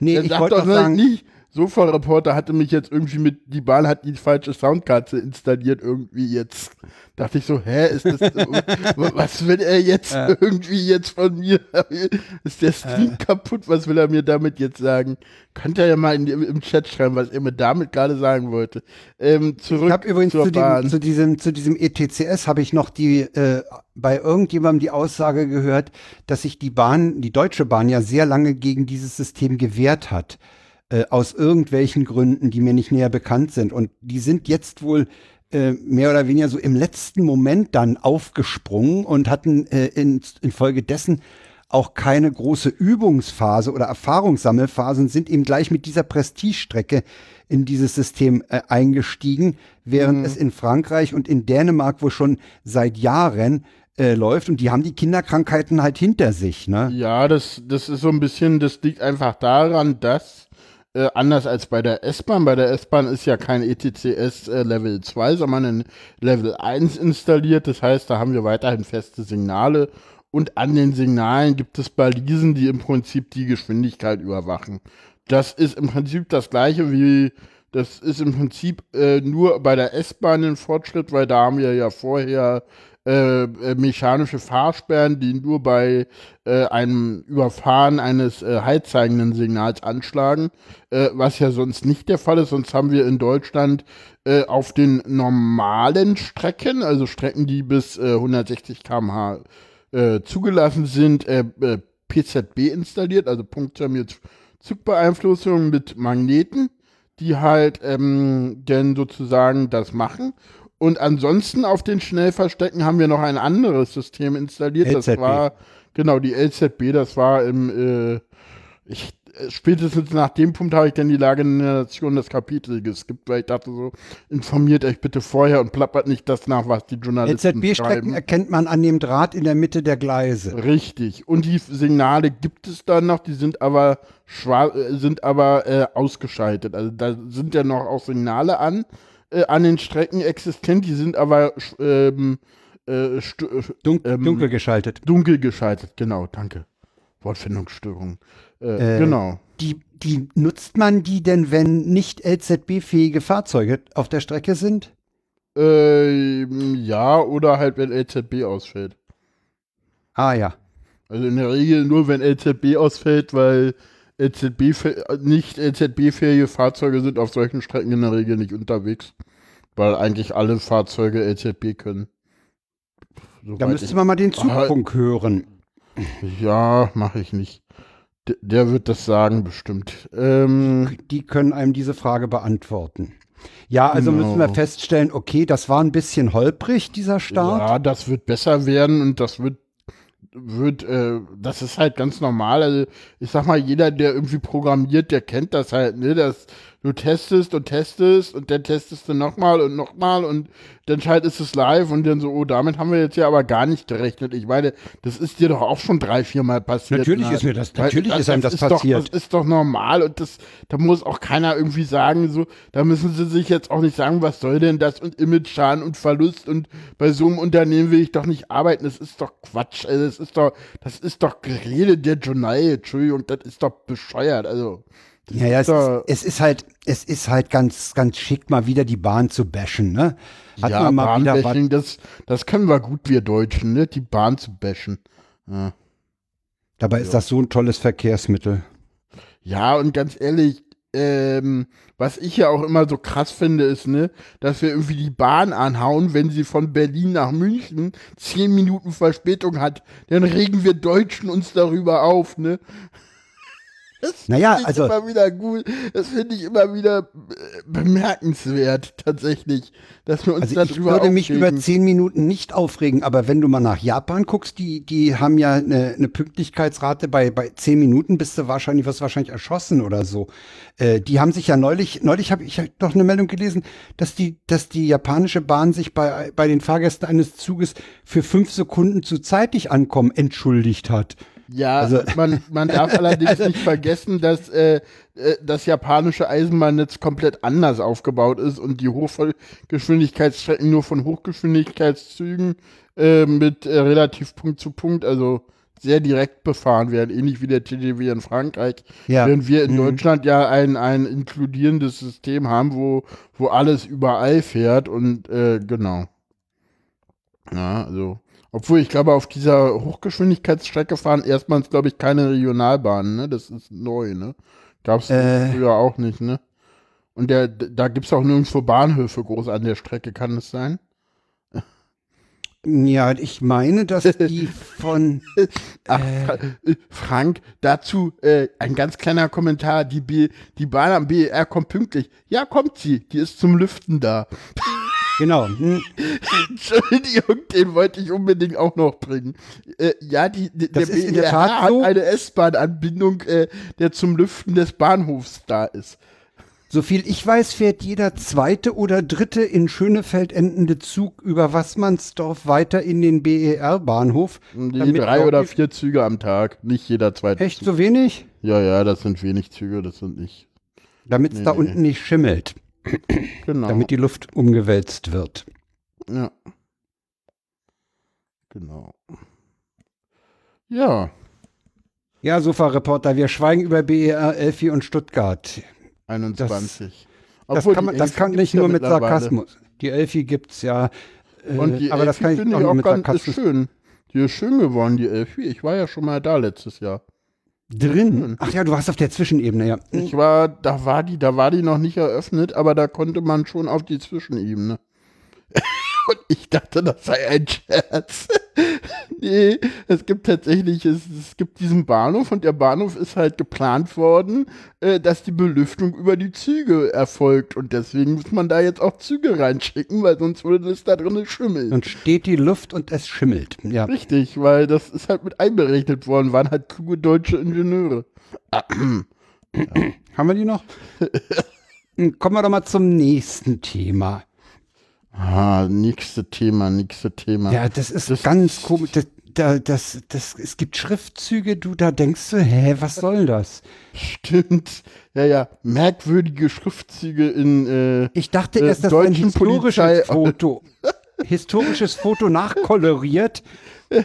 Nee, Er ich wollte doch sagen, nicht, Sofa-Reporter hatte mich jetzt irgendwie mit, die Bahn hat die falsche Soundkarte installiert irgendwie jetzt. Dachte ich so, hä, ist das, was will er jetzt Äh. irgendwie jetzt von mir? Ist der Stream kaputt? Was will er mir damit jetzt sagen? Könnt ihr ja mal in, im, Chat schreiben, was er mir damit gerade sagen wollte. Ähm, zurück ich habe übrigens zur zu, Bahn. dem, zu, diesem, zu diesem ETCS habe ich noch die äh, bei irgendjemandem die Aussage gehört, dass sich die Bahn, die Deutsche Bahn ja sehr lange gegen dieses System gewehrt hat. Äh, aus irgendwelchen Gründen, die mir nicht näher bekannt sind. Und die sind jetzt wohl äh, mehr oder weniger so im letzten Moment dann aufgesprungen und hatten äh, in, infolgedessen auch keine große Übungsphase oder Erfahrungssammelphase und sind eben gleich mit dieser Prestigestrecke in dieses System äh, eingestiegen, während es in Frankreich und in Dänemark wohl schon seit Jahren äh, läuft und die haben die Kinderkrankheiten halt hinter sich, ne? Ja, das, das ist so ein bisschen, das liegt einfach daran, dass äh, anders als bei der S-Bahn, bei der S-Bahn ist ja kein ETCS äh, Level 2, sondern ein Level 1 installiert. Das heißt, da haben wir weiterhin feste Signale und an den Signalen gibt es Balisen, die im Prinzip die Geschwindigkeit überwachen. Das ist im Prinzip das gleiche wie, das ist im Prinzip äh, nur bei der S-Bahn ein Fortschritt, weil da haben wir ja vorher äh, äh, mechanische Fahrsperren, die nur bei äh, einem Überfahren eines äh, heizzeigenden Signals anschlagen, äh, was ja sonst nicht der Fall ist. Sonst haben wir in Deutschland äh, auf den normalen Strecken, also Strecken, die bis äh, 160 km/h äh, zugelassen sind, PZB installiert, also punktermiert Zugbeeinflussung mit Magneten, die halt ähm, denn sozusagen das machen. Und ansonsten auf den Schnellverstecken haben wir noch ein anderes System installiert. LZB. Das war, genau, die LZB, das war im, äh, ich, äh, spätestens nach dem Punkt habe ich dann die Lage in der Nation des Kapitels geskippt, weil ich dachte so, informiert euch bitte vorher und plappert nicht das nach, was die Journalisten LZB-Strecken erkennt man an dem Draht in der Mitte der Gleise. Richtig. Und die Signale gibt es dann noch, die sind aber äh, sind aber äh, ausgeschaltet. Also da sind ja noch auch Signale an, äh, an den Strecken existent, die sind aber ähm, äh, äh, Dun ähm, dunkel geschaltet. dunkel geschaltet. Genau, danke. Wortfindungsstörung. Äh, Äh, genau. Die, die nutzt man die denn, wenn nicht LZB-fähige Fahrzeuge auf der Strecke sind? Ähm, ja, oder halt, wenn LZB ausfällt. Ah ja. Also in der Regel nur, wenn LZB ausfällt, weil LZB nicht LZB-fähige Fahrzeuge sind auf solchen Strecken in der Regel nicht unterwegs. Weil eigentlich alle Fahrzeuge LZB können. Da Soweit müsste ich- man mal den Ah, Zugfunk hören. Ja, mache ich nicht. Der wird das sagen, bestimmt. Ähm, Die können einem diese Frage beantworten. Ja, also Genau. müssen wir feststellen, okay, das war ein bisschen holprig, dieser Start. Ja, das wird besser werden und das wird, wird, äh, das ist halt ganz normal. Also ich sag mal, jeder, der irgendwie programmiert, der kennt das halt, ne? Das, du testest und testest und dann testest du nochmal und nochmal und dann schaltest es live und dann so, oh, damit haben wir jetzt ja aber gar nicht gerechnet. Ich meine, das ist dir doch auch schon drei, vier Mal passiert. Natürlich ne? ist mir das- natürlich ist einem das ist passiert. Doch, das ist doch normal und das, da muss auch keiner irgendwie sagen, so, da müssen sie sich jetzt auch nicht sagen, was soll denn das und Image-Schaden und Verlust und bei so einem Unternehmen will ich doch nicht arbeiten. Das ist doch Quatsch. Also das ist doch, das ist doch Gerede der Journal, Entschuldigung, das ist doch bescheuert. Also, das Ja, ja, es doch- ist, es ist halt, es ist halt ganz, ganz schick, mal wieder die Bahn zu bashen, ne? Hat ja, man mal wieder. Bahnbashing, das, das können wir gut, wir Deutschen, ne? Die Bahn zu bashen. Ja. Dabei ist das so ein tolles Verkehrsmittel. Ja, und ganz ehrlich, ähm, was ich ja auch immer so krass finde, ist, ne, dass wir irgendwie die Bahn anhauen, wenn sie von Berlin nach München zehn Minuten Verspätung hat, dann regen wir Deutschen uns darüber auf, ne? Das Naja, ich also- immer wieder gut. Das finde ich immer wieder äh, bemerkenswert, tatsächlich, dass wir uns Also ich darüber würde mich über aufregen. zehn Minuten nicht aufregen, aber wenn du mal nach Japan guckst, die, die haben ja eine, eine Pünktlichkeitsrate bei, bei zehn Minuten bist du wahrscheinlich, wirst du wahrscheinlich erschossen oder so. Äh, die haben sich ja neulich, neulich habe ich doch eine Meldung gelesen, dass die, dass die japanische Bahn sich bei, bei den Fahrgästen eines Zuges für fünf Sekunden zu zeitig ankommen entschuldigt hat. Ja, Also- man, man darf allerdings nicht vergessen, dass äh, äh, das japanische Eisenbahnnetz komplett anders aufgebaut ist und die Hochgeschwindigkeitsstrecken nur von Hochgeschwindigkeitszügen äh, mit äh, relativ Punkt zu Punkt, also sehr direkt befahren werden, ähnlich wie der TGV in Frankreich. Ja. Während wir in Mhm. Deutschland ja ein, ein inkludierendes System haben, wo, wo alles überall fährt und äh, genau. Ja, also. Obwohl, ich glaube, auf dieser Hochgeschwindigkeitsstrecke fahren erstmals, glaube ich, keine Regionalbahnen, ne? Das ist neu, ne? Gab's Äh. früher auch nicht, ne? Und der, da gibt's auch nirgendwo Bahnhöfe groß an der Strecke, kann es sein? Ja, ich meine, dass die von Ach, Fra- äh, Frank, dazu äh, ein ganz kleiner Kommentar. Die, B die Bahn am BER kommt pünktlich. Ja, kommt sie. Die ist zum Lüften da. Genau. Hm, Entschuldigung, den wollte ich unbedingt auch noch bringen. Äh, ja, die, die, Das der ist in der BER Tat hat so. eine S-Bahn-Anbindung, äh, der zum Lüften des Bahnhofs da ist. So viel ich weiß, fährt jeder zweite oder dritte in Schönefeld endende Zug über Wassmannsdorf weiter in den BER-Bahnhof. Die drei oder vier Züge am Tag, nicht jeder zweite. Echt Zug. so wenig? Ja, ja, das sind wenig Züge, das sind nicht. Damit es Nee, da nee. unten nicht schimmelt, Genau. damit die Luft umgewälzt wird. ja. Genau. Ja, Ja, Sofa-Reporter, wir schweigen über BER, Elfi und Stuttgart. 21. Das Obwohl, kann, man, das Elfi kann nicht ja nur mit. Sarkasmus. Die Elfi gibt's ja. Äh, Und die aber das kann ich finde auch auch mit ganz Sarkasmus schön. Die ist schön geworden, die Elfie. Ich war ja schon mal da letztes Jahr. Drin. Ach ja, du warst auf der Zwischenebene, ja. Ich war, da war die, da war die noch nicht eröffnet, aber da konnte man schon auf die Zwischenebene. Und ich dachte, das sei ein Scherz. nee, es gibt tatsächlich, es, es gibt diesen Bahnhof und der Bahnhof ist halt geplant worden, äh, dass die Belüftung über die Züge erfolgt. Und deswegen muss man da jetzt auch Züge reinschicken, weil sonst würde es da drinnen schimmeln. Dann steht die Luft und es schimmelt. Ja. Richtig, weil das ist halt mit einberechnet worden, waren halt kluge deutsche Ingenieure. Haben wir die noch? Hm, Kommen wir doch mal zum nächsten Thema. Ah, nächste Thema, nächste Thema. Ja, das ist Das- ganz komisch. Das, da, das, das, es gibt Schriftzüge, du, da denkst du, hä, was soll das? Stimmt. Ja, ja. Merkwürdige Schriftzüge in, äh, Ich dachte Äh, erst, das wäre ein historisches Polizei- Foto. Historisches Foto nachkoloriert.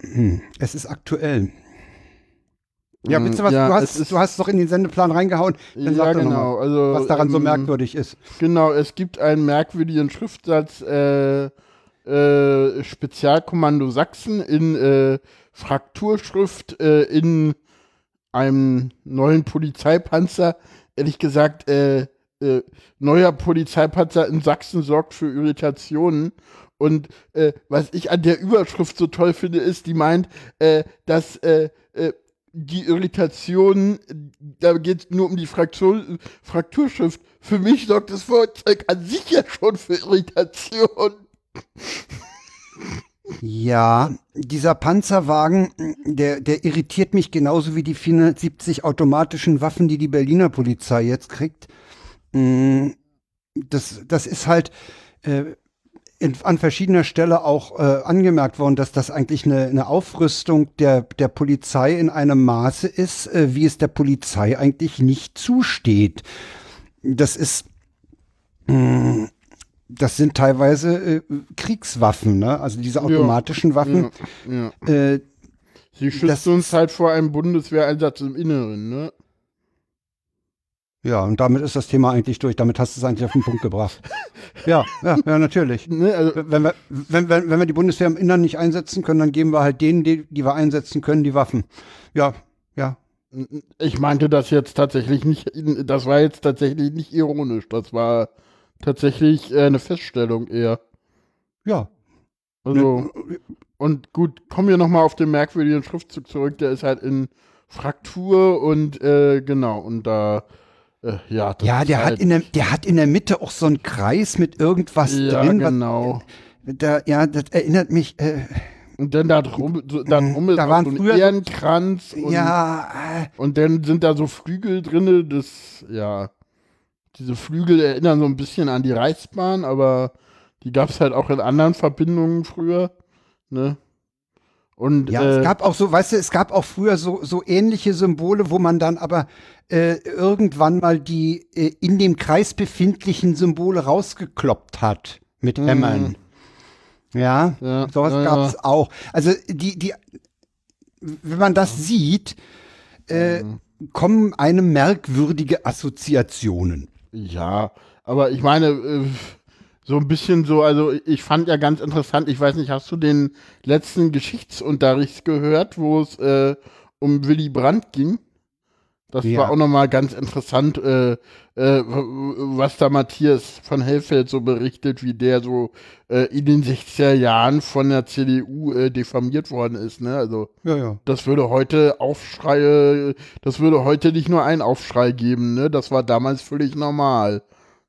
Hm, es ist aktuell. Ja, Mm, willst du was? ja, du, hast, du hast doch in den Sendeplan reingehauen. Dann ja, sag genau. mal, Also, was daran so ähm, merkwürdig ist. Genau, es gibt einen merkwürdigen Schriftsatz, äh, äh, Spezialkommando Sachsen in äh, Frakturschrift äh, in einem neuen Polizeipanzer. Ehrlich gesagt, äh, äh, neuer Polizeipanzer in Sachsen sorgt für Irritationen. Und was ich an der Überschrift so toll finde, ist, die meint, äh, dass die Irritation, da geht es nur um die Fraktion, Frakturschrift. Für mich sorgt das Fahrzeug an sich ja schon für Irritation. Ja, dieser Panzerwagen, der, der irritiert mich genauso wie die 470 automatischen Waffen, die die Berliner Polizei jetzt kriegt. Mm, Das, das ist halt äh, in, an verschiedener Stelle auch äh, angemerkt worden, dass das eigentlich eine, eine Aufrüstung der, der Polizei in einem Maße ist, äh, wie es der Polizei eigentlich nicht zusteht. Das ist mm, das sind teilweise äh, Kriegswaffen, ne? Also diese automatischen Waffen. Ja. Äh, Sie schützt uns halt vor einem Bundeswehreinsatz im Inneren, ne? Ja, und damit ist das Thema eigentlich durch. Damit hast du es eigentlich auf den Punkt gebracht. Ja, ja, ja, natürlich. ne? Also, Wenn wir, wenn, wenn, wenn wir die Bundeswehr im Innern nicht einsetzen können, dann geben wir halt denen, die, die wir einsetzen können, die Waffen. Ja, ja. ich meinte das jetzt tatsächlich nicht, das war jetzt tatsächlich nicht ironisch, das war tatsächlich äh, eine Feststellung eher. Ja. Also, und gut, kommen wir nochmal auf den merkwürdigen Schriftzug zurück, der ist halt in Fraktur und äh, genau, und da, äh, ja. das Ja, ist der halt, hat in der, der hat in der Mitte auch so einen Kreis mit irgendwas Ja, drin. genau. Was, da, ja, das erinnert mich, äh, Und dann da drum, so, da drum ist Da waren so ein Ehrenkranz und, ja, äh, und dann sind da so Flügel drinne, das, ja, diese Flügel erinnern so ein bisschen an die Reichsbahn, aber die gab es halt auch in anderen Verbindungen früher, ne? Und Ja, äh, es gab auch so, weißt du, es gab auch früher so, so ähnliche Symbole, wo man dann aber äh, irgendwann mal die äh, in dem Kreis befindlichen Symbole rausgekloppt hat mit Hämmern. Ja, Mhm. Ja, sowas ja, gab es auch. Also die, die, wenn man das sieht, äh, Mhm. kommen einem merkwürdige Assoziationen. Ja, aber ich meine, äh, so ein bisschen so, also ich fand ja ganz interessant, ich weiß nicht, hast du den letzten Geschichtsunterricht gehört, wo es äh, um Willy Brandt ging? Das Ja. war auch nochmal ganz interessant, äh, äh, was da Matthias von Hellfeld so berichtet, wie der so äh, in den 60er Jahren von der CDU äh, diffamiert worden ist. Ne? Also Ja, ja. das würde heute Aufschreie, das würde heute nicht nur einen Aufschrei geben, ne? Das war damals völlig normal.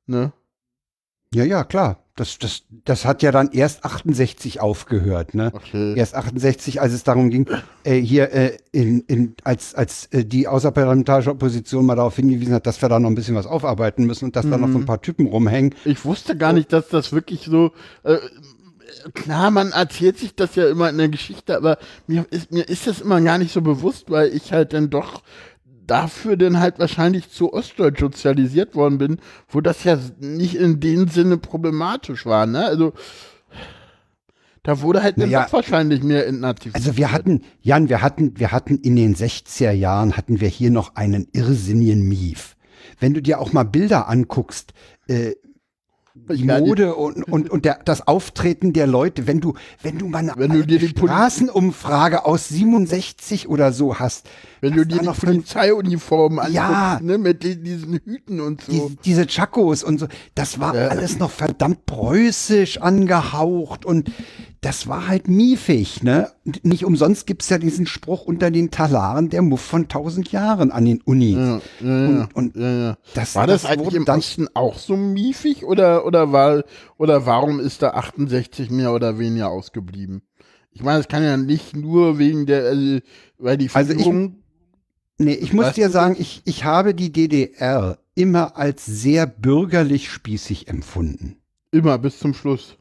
Ne? Ja, ja, klar. Das, das, das hat ja dann erst 68 aufgehört, ne? Okay. Erst 68, als es darum ging, äh, hier äh, in, in, als, als äh, die außerparlamentarische Opposition mal darauf hingewiesen hat, dass wir da noch ein bisschen was aufarbeiten müssen und dass da noch so ein paar Typen rumhängen. Ich wusste gar nicht, dass das wirklich so. Äh, klar, man erzählt sich das ja immer in der Geschichte, aber mir ist, mir ist das immer gar nicht so bewusst, weil ich halt dann doch dafür dann halt wahrscheinlich zu Ostdeutsch sozialisiert worden bin, wo das ja nicht in dem Sinne problematisch war, ne? Also da wurde halt Naja, wahrscheinlich mehr entnativiert. Also wir hatten, Jan, wir hatten, wir hatten in den 60er Jahren hatten wir hier noch einen irrsinnigen Mief. wenn du dir auch mal Bilder anguckst, äh, die Mode und, und, und der, das Auftreten der Leute, wenn du, wenn du mal eine Wenn du dir die Straßenumfrage aus 67 oder so hast, Wenn du dir die Polizeiuniformen anguckst, Ja. ne, mit diesen Hüten und so. die, diese Chacos und so, das war Ja. alles noch verdammt preußisch angehaucht und das war halt miefig, ne? Nicht umsonst gibt's ja diesen Spruch unter den Talaren, der Muff von tausend Jahren an den Unis. ja, ja, Und- und ja, das- war das, das eigentlich im Osten auch so miefig oder, oder, war, oder warum ist da 68 mehr oder weniger ausgeblieben? Ich meine, es kann ja nicht nur wegen der, also, weil die Also ich- Führung, Nee, ich muss Weißt dir sagen, ich, ich habe die DDR immer als sehr bürgerlich spießig empfunden. immer bis zum Schluss.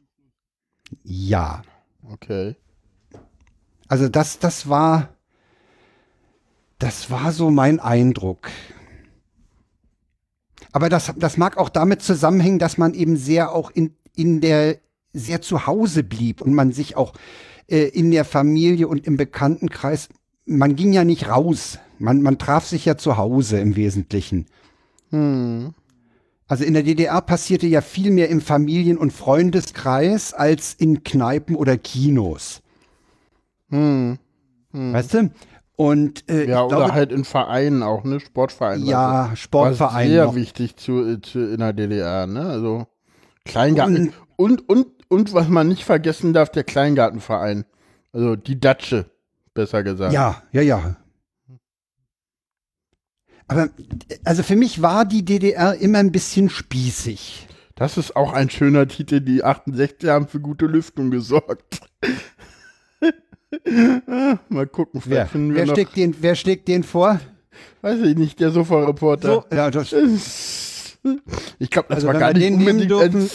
Ja. Okay. Also das, das war, das war so mein Eindruck. Aber das, das mag auch damit zusammenhängen, dass man eben sehr auch in, in der, sehr zu Hause blieb und man sich auch äh, in der Familie und im Bekanntenkreis, man ging ja nicht raus. Man, man traf sich ja zu Hause im Wesentlichen. Hm. Also in der DDR passierte ja viel mehr im Familien- und Freundeskreis als in Kneipen oder Kinos. Hm. Weißt du? Und äh, Ja, oder glaube, halt in Vereinen auch, ne? Sportvereinen. ja, War Sportverein. sehr noch. wichtig zu, äh, zu, in der DDR, ne? Also Kleingarten. Und, und, und, was man nicht vergessen darf, der Kleingartenverein. Also die Datsche, besser gesagt. Ja, ja, ja. Aber also für mich war die DDR immer ein bisschen spießig. Das ist auch ein schöner Titel. Die 68 haben für gute Lüftung gesorgt. Mal gucken, vielleicht Wer, finden wir wer, noch, steckt den, wer steckt den vor? weiß ich nicht, der Sofa-Reporter. So, ja, das, Ich glaube, das Also war gar nicht unbedingt dürfen-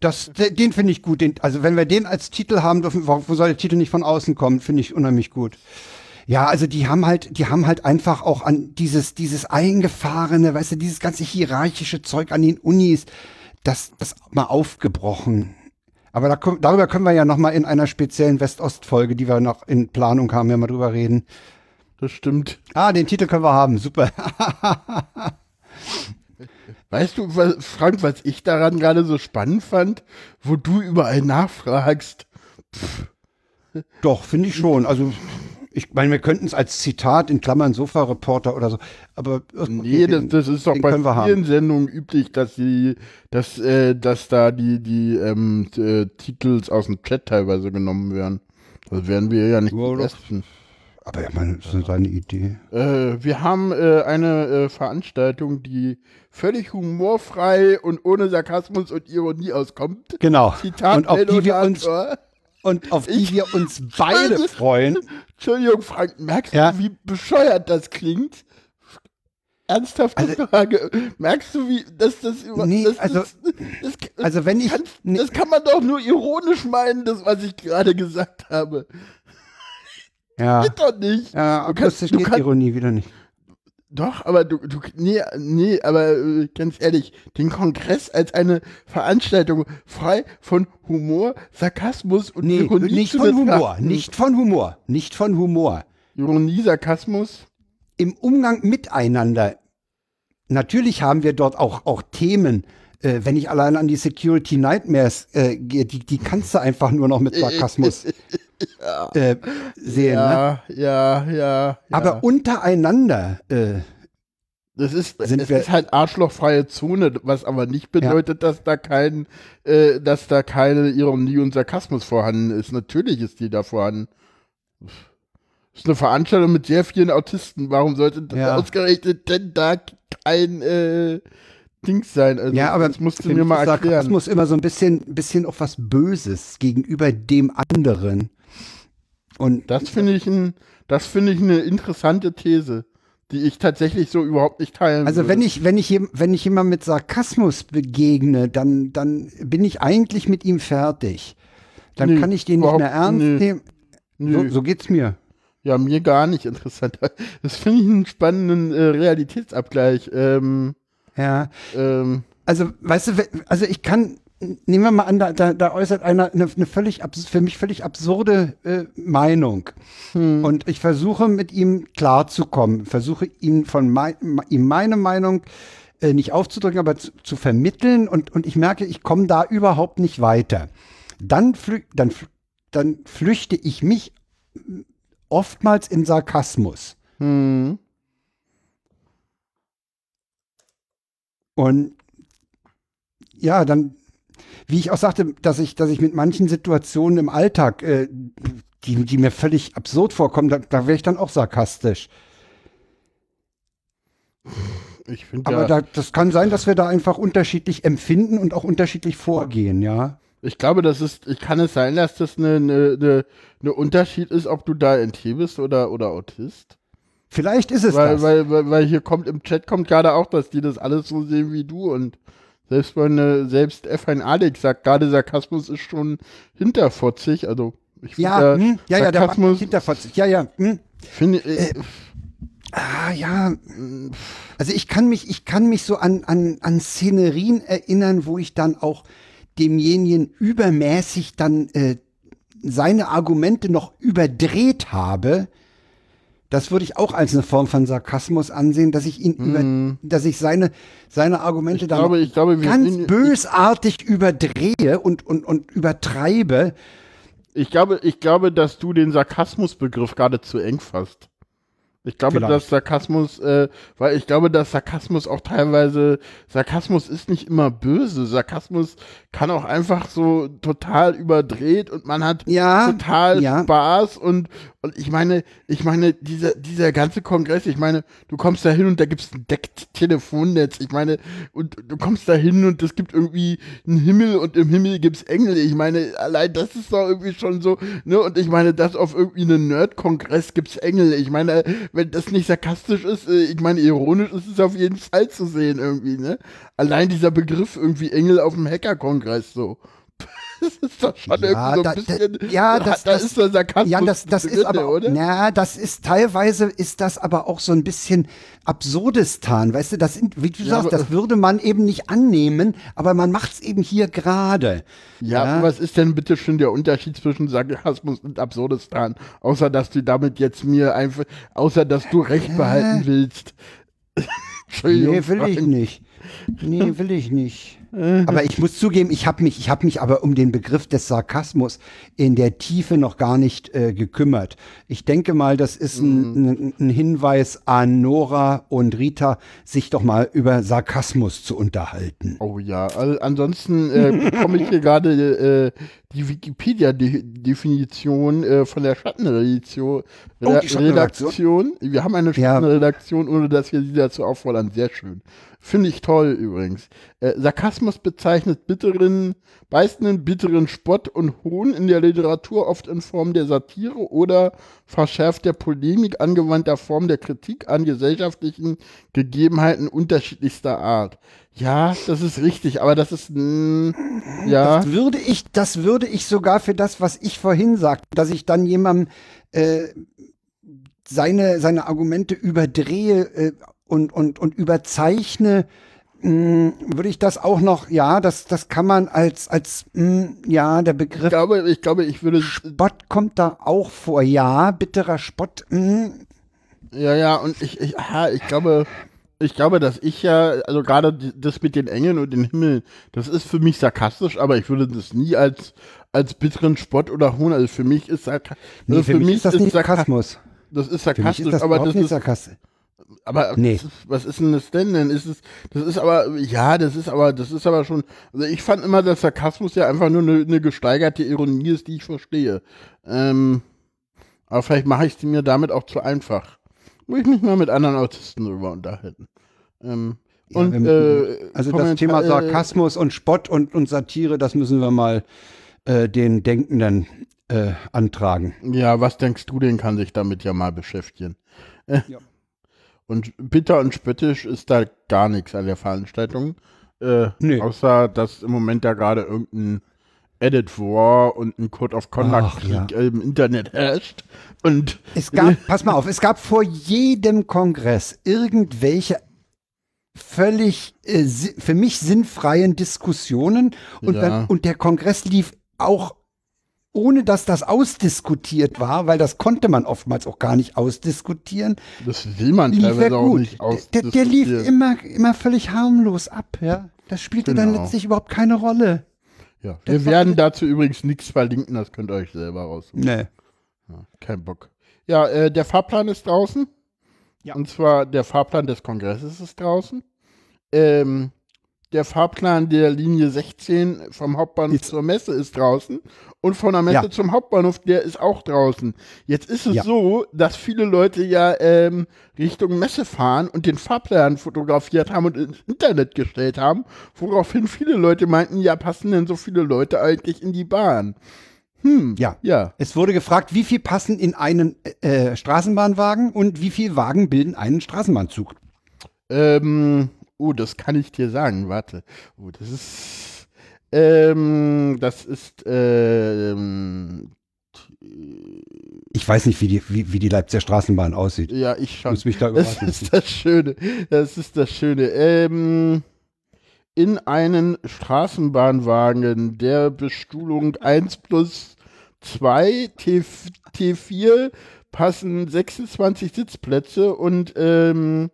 das, den finde ich gut. Den, also wenn wir den als Titel haben dürfen, wo soll der Titel nicht von außen kommen, finde ich unheimlich gut. Ja, also die haben halt, die haben halt einfach auch an dieses, dieses eingefahrene, weißt du, dieses ganze hierarchische Zeug an den Unis, das, das mal aufgebrochen. Aber da, darüber können wir ja noch mal in einer speziellen West-Ost-Folge, die wir noch in Planung haben, ja mal drüber reden. das stimmt. Ah, den Titel können wir haben, super. Weißt du, was, Frank, was ich daran gerade so spannend fand, wo du überall nachfragst? Doch, finde ich schon. Also ich meine, wir könnten es als Zitat in Klammern Sofa-Reporter oder so, aber Nee, das, das ist doch den bei vielen. Sendungen üblich, dass die, dass, äh, dass da die, die ähm, äh, Titels aus dem Chat teilweise genommen werden. Das werden wir ja nicht Ja. Ersten. Aber ich meine, das ist seine Idee. Äh, wir haben äh, eine äh, Veranstaltung, die völlig humorfrei und ohne Sarkasmus und Ironie auskommt. Genau. Zitat und auf die wir uns. Und auf die wir uns beide Scheiße. freuen. Entschuldigung, Frank, merkst Ja. du, wie bescheuert das klingt? Ernsthafte Also- Frage. Merkst du, wie das das über Nee, das, also- das, das, Also wenn ich kann, nee, das kann man doch nur ironisch meinen, das was ich gerade gesagt habe. ja, Geht doch nicht. ja, Du kannst- du kannst- Ironie wieder nicht. Doch, aber du, du nee, nee, aber äh, ganz ehrlich, den Kongress als eine Veranstaltung frei von Humor, Sarkasmus und Nee, Ironie nicht von Humor, nicht von Humor, nicht von Humor. Ironie, Sarkasmus. Im Umgang miteinander. Natürlich haben wir dort auch, auch Themen. Äh, wenn ich allein an die Security Nightmares äh, gehe, die, die kannst du einfach nur noch mit Sarkasmus äh, sehen. Ne? Ja, ja, ja, ja. Aber untereinander, äh, Das ist, Sind es wir- ist halt arschlochfreie Zone, was aber nicht bedeutet, dass da kein, äh, dass da keine Ironie und Sarkasmus vorhanden ist. Natürlich ist die da vorhanden. Das ist eine Veranstaltung mit sehr vielen Autisten. Warum sollte das Ja. ausgerechnet denn da kein äh, Dings sein? Also, ja, aber das musst du mir mal erklären. Sarkasmus immer so ein bisschen, bisschen auch was Böses gegenüber dem anderen. Und Das finde ich ein, das finde ich eine interessante These, die ich tatsächlich so überhaupt nicht teilen Also würde. wenn ich, wenn ich, wenn ich jemand mit Sarkasmus begegne, dann, dann bin ich eigentlich mit ihm fertig. Dann Nö, kann ich den nicht mehr ernst nö. nehmen. Nö. So, so geht's mir. Ja, mir gar nicht interessant. Das finde ich einen spannenden äh, Realitätsabgleich. Ähm, Ja. ähm, Also, weißt du, also ich kann, nehmen wir mal an, da, da, da äußert einer eine, eine völlig, für mich völlig absurde äh, Meinung. Hm. Und ich versuche mit ihm klarzukommen, versuche ihm von mei ihm meine Meinung äh, nicht aufzudrücken, aber zu, zu vermitteln und, und ich merke, ich komme da überhaupt nicht weiter. Dann, flü dann, dann flüchte ich mich oftmals in Sarkasmus. Hm. Und ja, dann, wie ich auch sagte, dass ich, dass ich mit manchen Situationen im Alltag, äh, die, die mir völlig absurd vorkommen, da, da wäre ich dann auch sarkastisch. Ich finde Aber ja, da, das kann sein, dass wir da einfach unterschiedlich empfinden und auch unterschiedlich vorgehen, ja. ich glaube, das ist, ich kann es sein, dass das eine, eine, eine, eine Unterschied ist, ob du da NT bist oder, oder Autist. Vielleicht ist es Weil, das. weil, weil, weil hier kommt im Chat kommt gerade auch, dass die das alles so sehen wie du und selbst meine, selbst F1 Alex sagt gerade Sarkasmus ist schon hinterfotzig, also ich finde ja, hm, ja, ja, der Sarkasmus Hinterfotz. Ja, ja, hm. finde ich, Ah, ja. Also ich kann mich, ich kann mich so an, an, an Szenerien erinnern, wo ich dann auch demjenigen übermäßig dann äh, seine Argumente noch überdreht habe. Das würde ich auch als eine Form von Sarkasmus ansehen, dass ich ihn über, dass ich seine, seine Argumente Ich glaube- ich glaube, wir ganz sind- bösartig überdrehe und, und, und übertreibe. ich glaube, ich glaube, dass du den Sarkasmusbegriff gerade zu eng fasst. Ich glaube, Vielleicht. dass Sarkasmus, äh, weil ich glaube, dass Sarkasmus auch teilweise, Sarkasmus ist nicht immer böse. Sarkasmus kann auch einfach so total überdreht und man hat Ja, total ja. Spaß und, und ich meine, ich meine, dieser, dieser ganze Kongress, ich meine, du kommst da hin und da gibt's ein Deckt-Telefonnetz, ich meine, und du kommst da hin und es gibt irgendwie einen Himmel und im Himmel gibt's Engel, ich meine, allein das ist doch irgendwie schon so, ne, und ich meine, das auf irgendwie einem Nerd-Kongress gibt's Engel, ich meine, wenn das nicht sarkastisch ist, äh, ich meine, ironisch ist es auf jeden Fall zu sehen irgendwie, ne, allein dieser Begriff irgendwie Engel auf dem Hacker-Kongress, so. Das ist doch schon Ja, irgendwie so ein da- bisschen, ja, da, das- da das- ist der Sarkasmus Ja, das, das ist aber, oder? na, das ist teilweise ist das aber auch so ein bisschen Absurdistan, weißt du, das wie du Ja, sagst, aber- das würde man eben nicht annehmen, aber man macht es eben hier gerade. Ja, was ist denn bitte schon der Unterschied zwischen Sarkasmus und Absurdistan? Außer, dass du damit jetzt mir einfach, außer, dass du Recht behalten willst. Entschuldigung. Nee, will ich nicht. Nee, will ich nicht. Aber ich muss zugeben, ich habe mich, ich habe mich aber um den Begriff des Sarkasmus in der Tiefe noch gar nicht äh, gekümmert. Ich denke mal, das ist ein, ein, ein Hinweis an Nora und Rita, sich doch mal über Sarkasmus zu unterhalten. Oh ja, also ansonsten äh, bekomme ich hier gerade äh, die Wikipedia-Definition äh, von der Schattenredaktion. Oh, die? Redaktion. Wir haben eine Ja. Schattenredaktion, ohne dass wir sie dazu auffordern. Sehr schön. Finde ich toll übrigens. Äh, Sarkasmus bezeichnet bitteren, beißenden, bitteren Spott und Hohn in der Literatur oft in Form der Satire oder verschärfter Polemik angewandter Form der Kritik an gesellschaftlichen Gegebenheiten unterschiedlichster Art. Ja, das ist richtig, aber das ist mh, ja. Das würde ich, das würde ich sogar für das, was ich vorhin sagte, dass ich dann jemandem äh, seine, seine Argumente überdrehe äh, und, und, und überzeichne, mh, würde ich das auch noch, ja, das, das kann man als, als, mh, ja, der Ich Begriff glaube, ich glaube, ich würde Spott kommt da auch vor. Ja, bitterer Spott. Mh, Ja, ja, und ich, ich, aha, ich glaube, ich glaube, dass ich ja, also gerade das mit den Engeln und den Himmel, das ist für mich sarkastisch, aber ich würde das nie als, als bitteren Spott oder Hohn, also für mich ist Sarka nee, also für, mich ist das nicht Sarka- Sarkasmus. Das ist sarkastisch, ist das aber das ist, sarkastisch. aber Nee. ist, was ist denn das denn denn? Ist es, das ist aber, ja, das ist aber, das ist aber schon, also ich fand immer, dass Sarkasmus ja einfach nur eine, eine gesteigerte Ironie ist, die ich verstehe. Ähm, aber vielleicht mache ich es mir damit auch zu einfach. Muss ich mich mal mit anderen Autisten drüber unterhalten. Ähm, Ja, und, äh, also das Thema äh, Sarkasmus und Spott und, und Satire, das müssen wir mal äh, den Denkenden äh, antragen. Ja, was denkst du denn, kann sich damit ja mal beschäftigen. Äh, Ja. Und bitter und spöttisch ist da gar nichts an der Veranstaltung. Äh, Nee. Außer, dass im Moment da gerade irgendein Edit War und ein Code of Conduct Ach, ja. Im Internet herrscht. Und Es gab, pass mal auf, es gab vor jedem Kongress irgendwelche völlig äh, si- für mich sinnfreien Diskussionen und, Ja. dann, und der Kongress lief auch ohne dass das ausdiskutiert war, weil das konnte man oftmals auch gar nicht ausdiskutieren. Das will man teilweise auch nicht Der, der lief ausdiskutieren. immer, immer völlig harmlos ab, ja. Das spielte dann Genau. letztlich überhaupt keine Rolle. Ja, Das wir war- werden dazu übrigens nichts verlinken, das könnt ihr euch selber raussuchen. Nee. Ja, kein Bock. Ja, äh, der Fahrplan ist draußen. Ja. Und zwar der Fahrplan des Kongresses ist draußen. Ähm, der Fahrplan der Linie 16 vom Hauptbahnhof zur Messe ist draußen. Und von der Messe Ja. zum Hauptbahnhof, der ist auch draußen. Jetzt ist es Ja. so, dass viele Leute ja ähm, Richtung Messe fahren und den Fahrplan fotografiert haben und ins Internet gestellt haben, woraufhin viele Leute meinten, ja, passen denn so viele Leute eigentlich in die Bahn? Hm, Ja. ja. Es wurde gefragt, wie viel passen in einen äh, Straßenbahnwagen und wie viel Wagen bilden einen Straßenbahnzug? Ähm, oh, das kann ich dir sagen. Warte. Oh, das ist. Ähm, das ist. Ähm, Ich weiß nicht, wie die, wie, wie die Leipziger Straßenbahn aussieht. ja, ich schon. muss mich da Das überraschen. ist das Schöne. Das ist das Schöne. Ähm, in einen Straßenbahnwagen der Bestuhlung 1 plus 2 T, T4 passen 26 Sitzplätze und ähm,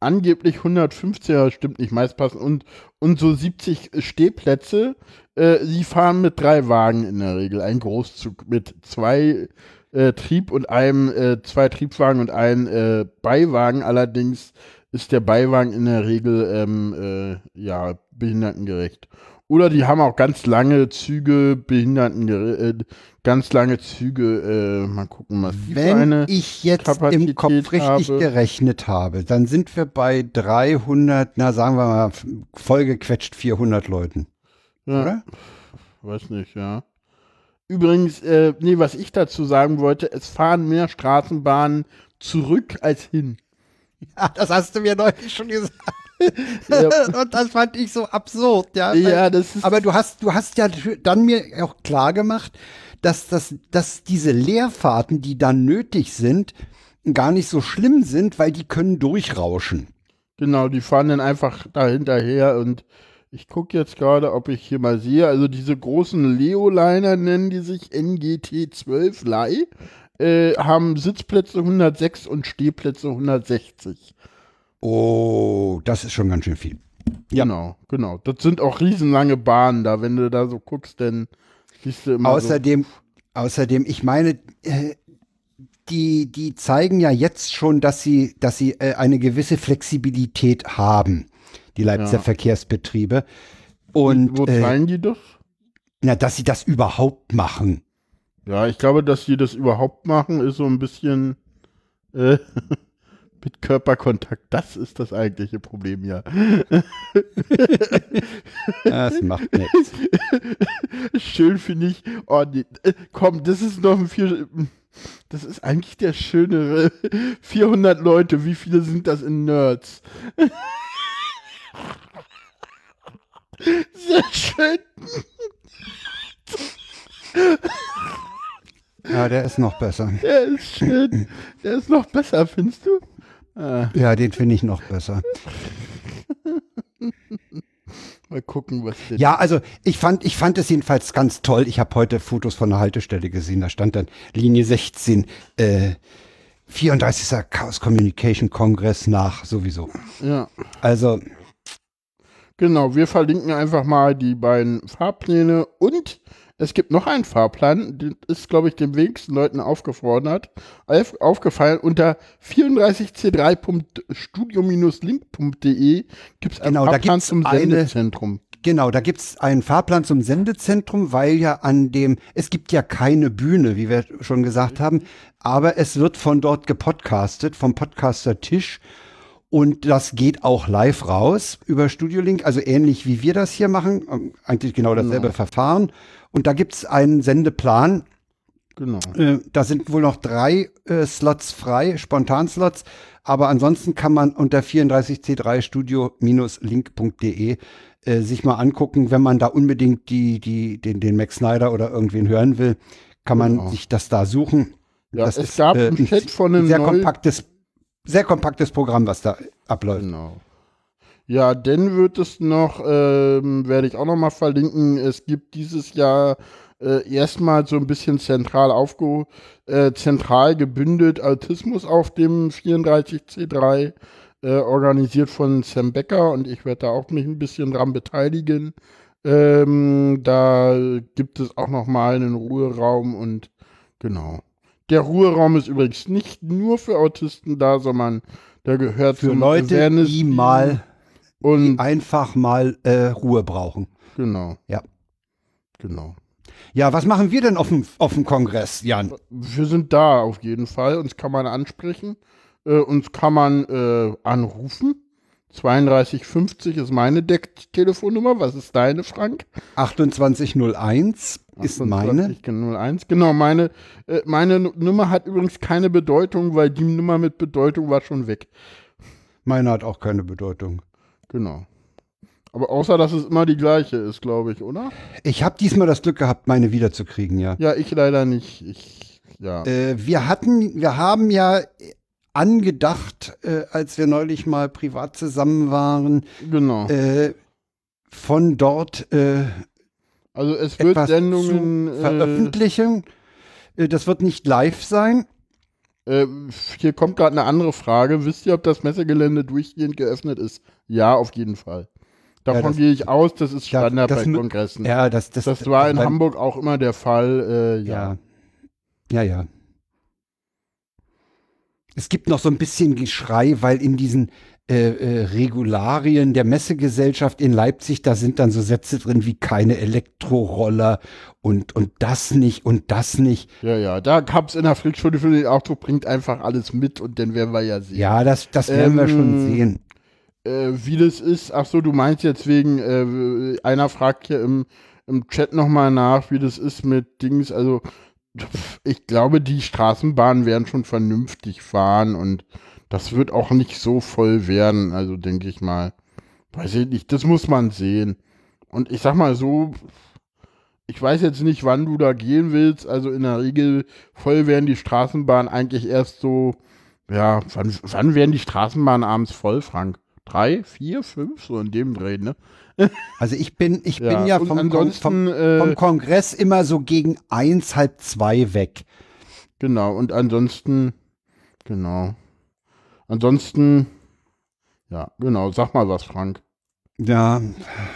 angeblich 115, ja, stimmt nicht, meist passen und, und so 70 Stehplätze. Äh, sie fahren mit drei Wagen in der Regel. Ein Großzug mit zwei äh, Trieb und einem, äh, zwei Triebwagen und ein äh, Beiwagen. Allerdings ist der Beiwagen in der Regel ähm, äh, ja behindertengerecht. Oder die haben auch ganz lange Züge, behindertengerecht, äh, ganz lange Züge. Äh, mal gucken, was die Wenn eine. ich jetzt im Kapazität Kopf richtig habe. gerechnet habe, dann sind wir bei 300, na sagen wir mal, vollgequetscht 400 Leuten, Ja. oder? Weiß nicht, ja. Übrigens, äh, nee, was ich dazu sagen wollte, es fahren mehr Straßenbahnen zurück als hin. Ja, das hast du mir neulich schon gesagt. Ja. Und das fand ich so absurd, ja. Ja, das ist. Aber du hast, du hast ja dann mir auch klar gemacht, dass, das, dass diese Leerfahrten, die dann nötig sind, gar nicht so schlimm sind, weil die können durchrauschen. Genau, die fahren dann einfach da hinterher und ich gucke jetzt gerade, ob ich hier mal sehe. Also diese großen Leo-Liner nennen die sich NGT12 Lei, äh, haben Sitzplätze 106 und Stehplätze 160. Oh, das ist schon ganz schön viel. Ja. Genau, genau. Das sind auch riesenlange Bahnen da, wenn du da so guckst, dann siehst du immer Außerdem, außerdem, ich meine, äh, die, die zeigen ja jetzt schon, dass sie, dass sie äh, eine gewisse Flexibilität haben, die Leipziger Ja. Verkehrsbetriebe. so. Und Wo äh, zeigen die das? na, dass sie das überhaupt machen. Ja, ich glaube, dass die das überhaupt machen, ist so ein bisschen äh, mit Körperkontakt. Das ist das eigentliche Problem, ja. Das macht nichts. Schön finde ich. Oh, nee, äh, komm, das ist noch ein vier. Das ist eigentlich der schönere. 400 Leute, wie viele sind das in Nerds? Sehr schön. Ja, der ist noch besser. Der ist schön. Der ist noch besser, findest du? Ah, Ja, den finde ich noch besser. mal gucken, was der. Ja, also ich fand, ich fand es jedenfalls ganz toll. Ich habe heute Fotos von der Haltestelle gesehen. Da stand dann Linie 16, äh, 34. Chaos Communication Kongress nach sowieso. Ja. Also, Genau, wir verlinken einfach mal die beiden Fahrpläne und es gibt noch einen Fahrplan, den ist, glaube ich, den wenigsten Leuten aufgefordert, auf, aufgefallen. Unter 34c3.studio-link.de gibt es einen Genau, Fahrplan zum Sendezentrum. genau, da gibt's einen Fahrplan zum Sendezentrum, weil ja an dem, es gibt ja keine Bühne, wie wir schon gesagt haben, aber es wird von dort gepodcastet, vom Podcaster-Tisch. Und das geht auch live raus über Studio Link, also ähnlich wie wir das hier machen, ähm, eigentlich genau dasselbe Verfahren. Und da gibt's einen Sendeplan, Genau. Äh, da sind wohl noch drei äh, Slots frei, Spontanslots. Aber ansonsten kann man unter 34c3studio-link.de äh, sich mal angucken, wenn man da unbedingt die, die, den, den Max Snyder oder irgendwen hören will, kann man Genau. sich das da suchen. Ja, das es gab im ein Chat von einem sehr kompaktes, sehr kompaktes Programm, was da abläuft. Genau. Ja, dann wird es noch, ähm, werde ich auch noch mal verlinken, es gibt dieses Jahr äh, erstmal so ein bisschen zentral aufge äh, zentral gebündelt Autismus auf dem 34C3 äh, organisiert von Sam Becker und ich werde da auch mich ein bisschen dran beteiligen. Ähm, da gibt es auch noch mal einen Ruheraum und genau. Der Ruheraum ist übrigens nicht nur für Autisten da, sondern der gehört Für Leute, Awareness die mal und einfach mal äh, Ruhe brauchen. genau. Ja. Genau. Ja, was machen wir denn auf dem, auf dem Kongress, Jan? Wir sind da auf jeden Fall. Uns kann man ansprechen. Äh, uns kann man äh, anrufen. 3250 ist meine Deck-Telefonnummer. Was ist deine, Frank? 2801 ist meine. 2801. Genau, meine, äh, meine Nu- Nummer hat übrigens keine Bedeutung, weil die Nummer mit Bedeutung war schon weg. Meine hat auch keine Bedeutung. Genau. Aber außer, dass es immer die gleiche ist, glaube ich, oder? Ich habe diesmal das Glück gehabt, meine wiederzukriegen, ja. Ja, ich leider nicht. Ich, ja. Äh, wir hatten, wir haben ja angedacht, äh, als wir neulich mal privat zusammen waren, genau. äh, von dort äh, also es wird Sendungen. Äh, veröffentlichen. Äh, das wird nicht live sein. Äh, hier kommt gerade eine andere Frage. Wisst ihr, ob das Messegelände durchgehend geöffnet ist? Ja, auf jeden Fall. Davon das- gehe ich aus, das ist Ja, Standard das bei mü- Kongressen. Ja, das, das, das war in beim- Hamburg auch immer der Fall. Äh, ja. Ja. Ja, ja. Es gibt noch so ein bisschen Geschrei, weil in diesen äh, äh, Regularien der Messegesellschaft in Leipzig, da sind dann so Sätze drin wie keine Elektroroller und, und das nicht und das nicht. ja, ja. Da gab es in der Frickschule für den Ausdruck, bringt einfach alles mit und dann werden wir ja sehen. Ja, das, das werden wir Ähm, schon sehen. Äh, wie das ist, ach so, du meinst jetzt wegen, äh, einer fragt hier im, im Chat nochmal nach, wie das ist mit Dings, also ich glaube, die Straßenbahnen werden schon vernünftig fahren und das wird auch nicht so voll werden, also denke ich mal. Weiß ich nicht, das muss man sehen. Und ich sag mal so, ich weiß jetzt nicht, wann du da gehen willst, also in der Regel voll werden die Straßenbahnen eigentlich erst so, ja, wann, wann werden die Straßenbahnen abends voll, Frank? Drei, vier, fünf, so in dem Dreh, ne? Also ich bin, ich Ja, bin ja vom, Kon vom, äh, vom Kongress immer so gegen eins, halb zwei weg. Genau, und ansonsten, genau. Ansonsten, ja, genau, sag mal was, Frank. Ja,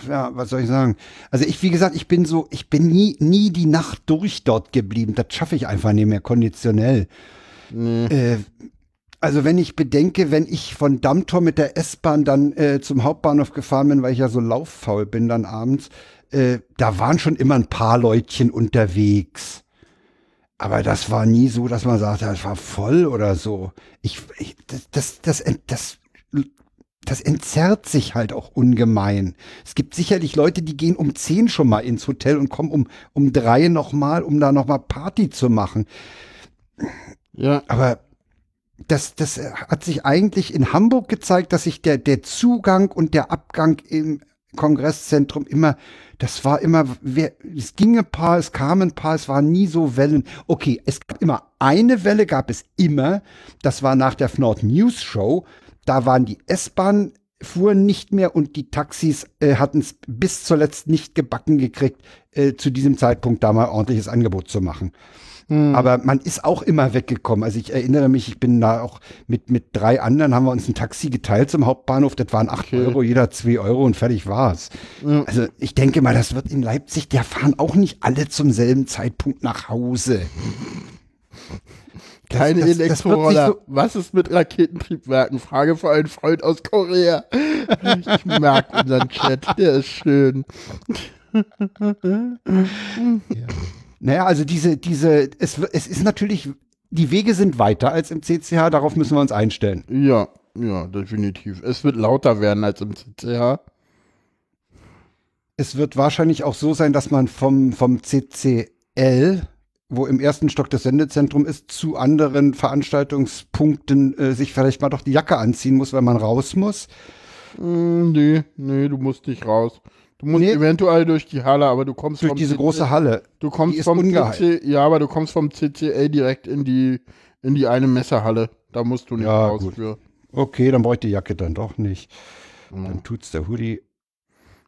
ja, was soll ich sagen? Also ich, wie gesagt, ich bin so, ich bin nie, nie die Nacht durch dort geblieben. Das schaffe ich einfach nicht mehr konditionell. Nee. Äh, also wenn ich bedenke, wenn ich von Dammtor mit der S-Bahn dann äh, zum Hauptbahnhof gefahren bin, weil ich ja so lauffaul bin dann abends, äh, da waren schon immer ein paar Leutchen unterwegs. Aber das war nie so, dass man sagte, das war voll oder so. Ich, ich das, das, das, das, das entzerrt sich halt auch ungemein. Es gibt sicherlich Leute, die gehen um zehn schon mal ins Hotel und kommen um, um drei noch mal, um da noch mal Party zu machen. Ja, Aber das, das hat sich eigentlich in Hamburg gezeigt, dass sich der, der Zugang und der Abgang im Kongresszentrum immer, das war immer, wer, es ging ein paar, es kamen ein paar, es waren nie so Wellen. Okay, es gab immer eine Welle, gab es immer. Das war nach der Fnord News Show. Da waren die S-Bahn fuhren nicht mehr und die Taxis äh, hatten es bis zuletzt nicht gebacken gekriegt, äh, zu diesem Zeitpunkt da mal ordentliches Angebot zu machen. Aber man ist auch immer weggekommen. Also ich erinnere mich, ich bin da auch mit, mit drei anderen, haben wir uns ein Taxi geteilt zum Hauptbahnhof. Das waren acht Okay. Euro, jeder zwei Euro und fertig war's. Also ich denke mal, das wird in Leipzig, der fahren auch nicht alle zum selben Zeitpunkt nach Hause. Das- keine das- Elektroroller. so- Was ist mit Raketentriebwerken? Frage für einen Freund aus Korea. Ich mag unseren Chat, der ist schön. Naja, also diese, diese, es, es ist natürlich, die Wege sind weiter als im CCH, darauf müssen wir uns einstellen. Ja, ja, definitiv. Es wird lauter werden als im CCH. Es wird wahrscheinlich auch so sein, dass man vom, vom CCL, wo im ersten Stock das Sendezentrum ist, zu anderen Veranstaltungspunkten äh, sich vielleicht mal doch die Jacke anziehen muss, weil man raus muss. Hm, nee, nee, du musst nicht raus. Du musst Nee. eventuell durch die Halle, aber du kommst Durch diese CC große Halle. Du kommst vom. CC, ja, aber du kommst vom CCL direkt in die in die eine Messehalle. Da musst du nicht Ja, raus gut. für. Okay, dann brauche ich die Jacke dann doch nicht. Mhm. Dann tut's der Hoodie.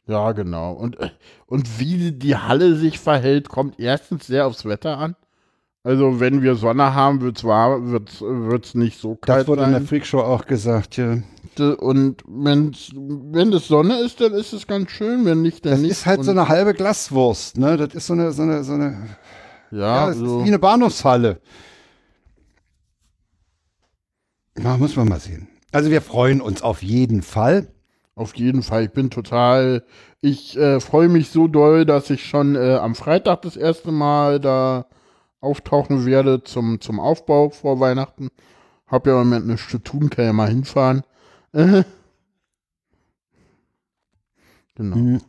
Ja, genau. Und, und wie die Halle sich verhält, kommt erstens sehr aufs Wetter an. Also wenn wir Sonne haben, wird es wird's, wird's nicht so kalt Das wurde sein. in der Freakshow auch gesagt, ja. Und wenn's, wenn es Sonne ist, dann ist es ganz schön. Wenn nicht, dann Das nicht. ist halt so Und- eine halbe Glaswurst, ne? Das ist so eine, so eine, so eine, Ja, ja, das so. ist wie eine Bahnhofshalle. Na, muss man mal sehen. Also wir freuen uns auf jeden Fall. Auf jeden Fall. Ich bin total. Ich äh, freue mich so doll, dass ich schon äh, am Freitag das erste Mal da auftauchen werde zum, zum Aufbau vor Weihnachten. Hab ja im Moment nichts zu tun, kann ja mal hinfahren. Äh. Genau. Mhm.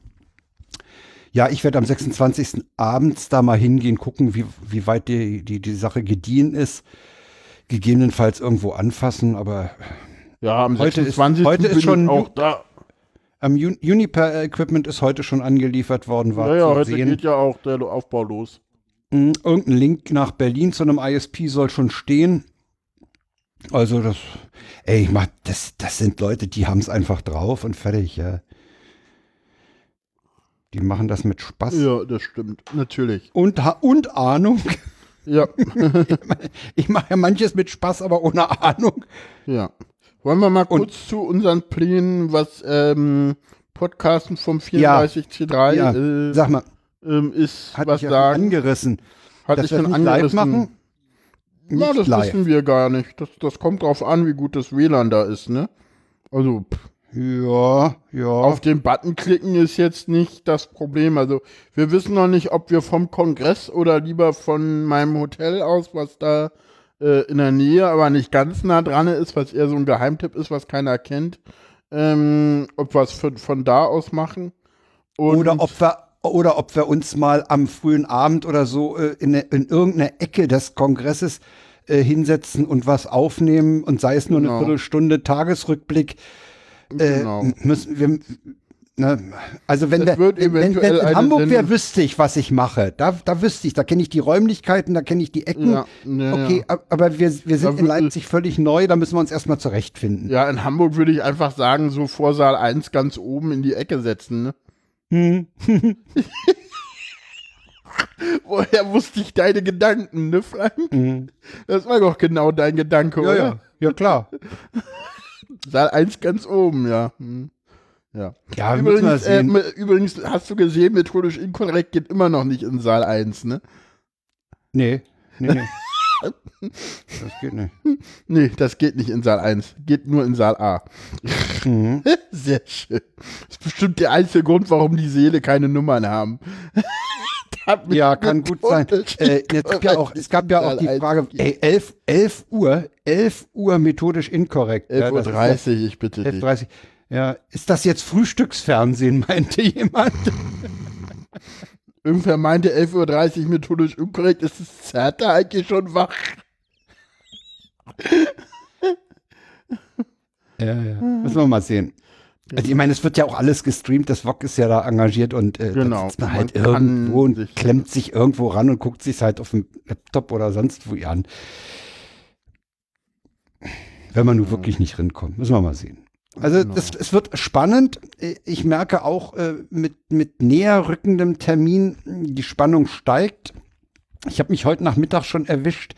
Ja, ich werde am 26. abends da mal hingehen, gucken, wie, wie weit die, die, die Sache gediehen ist. Gegebenenfalls irgendwo anfassen, aber Ja, am Heute ist- 26. heute ist schon auch da. am Un Uniper-Equipment ist heute schon angeliefert worden, war Ja, ja, zu heute sehen. geht ja auch der Aufbau los. Mhm, Irgendein Link nach Berlin zu einem ISP soll schon stehen. Also das, ey, ich mach, das, das sind Leute, die haben es einfach drauf und fertig, ja. Die machen das mit Spaß Ja, das stimmt. Natürlich. und, und Ahnung. Ja, Ich mache ja manches mit Spaß, aber ohne Ahnung. ja. Wollen wir mal Und- kurz zu unseren Plänen, was ähm, Podcasten vom 34C3 Ja, äh, sag mal, ähm, ist, hat was ja sagen. angerissen. Hatte dass ich wir schon das nicht live angerissen. machen? Na, Nicht das live. wissen wir gar nicht. Das, das kommt drauf an, wie gut das WLAN da ist, ne? Also, pff, Ja, ja. auf den Button klicken ist jetzt nicht das Problem. Also, wir wissen noch nicht, ob wir vom Kongress oder lieber von meinem Hotel aus, was da äh, in der Nähe, aber nicht ganz nah dran ist, was eher so ein Geheimtipp ist, was keiner kennt, ähm, ob wir es von, von da aus machen. Und oder ob wir oder ob wir uns mal am frühen Abend oder so äh, in, in irgendeiner Ecke des Kongresses äh, hinsetzen und was aufnehmen und sei es nur Genau. eine Viertelstunde Tagesrückblick. Äh, Genau. müssen wir, ne, also wenn, Es wir, wenn, wenn in Hamburg wäre, wüsste ich, was ich mache. Da, da wüsste ich, da kenne ich die Räumlichkeiten, da kenne ich die Ecken. Ja, ja, okay, ja. ab- aber wir, wir sind Da in Leipzig völlig neu, da müssen wir uns erstmal zurechtfinden. Ja, in Hamburg würde ich einfach sagen, so vor Saal 1 ganz oben in die Ecke setzen, ne? Hm. Woher wusste ich deine Gedanken, ne, Frank? Hm. Das war doch genau dein Gedanke, Ja, oder? ja, ja klar. Saal 1 ganz oben, ja. Hm. Ja. Ja, Übrigens, äh, übrigens, hast du gesehen, methodisch inkorrekt geht immer noch nicht in Saal 1, ne? Nee, nee, nee. Das geht nicht. Nee, das geht nicht in Saal 1. Geht nur in Saal A. Mhm. Sehr schön. Das ist bestimmt der einzige Grund, warum die Seele keine Nummern haben. Ja, kann gut sein. Äh, es, gab ja auch, es gab ja auch die Saal 1 Frage, ey, 11, 11 Uhr, 11 Uhr methodisch inkorrekt. Ja, das ist 11.30 Uhr, ich bitte ja dich. 11.30 Ja, ist das jetzt Frühstücksfernsehen, meinte jemand? Irgendwer meinte 11.30 Uhr methodisch inkorrekt. Ist das Zerter eigentlich schon wach? Ja, ja. Müssen wir mal sehen. Also ich meine, es wird ja auch alles gestreamt, das VOG ist ja da engagiert und äh, Genau. da sitzt man halt Man irgendwo und sich- klemmt sich irgendwo ran und guckt sich halt auf dem Laptop oder sonst wo an. Wenn man nun wirklich nicht rinkommt, müssen wir mal sehen. Also Genau. es, es wird spannend. Ich merke auch äh, mit, mit näher rückendem Termin, die Spannung steigt. Ich habe mich heute Nachmittag schon erwischt,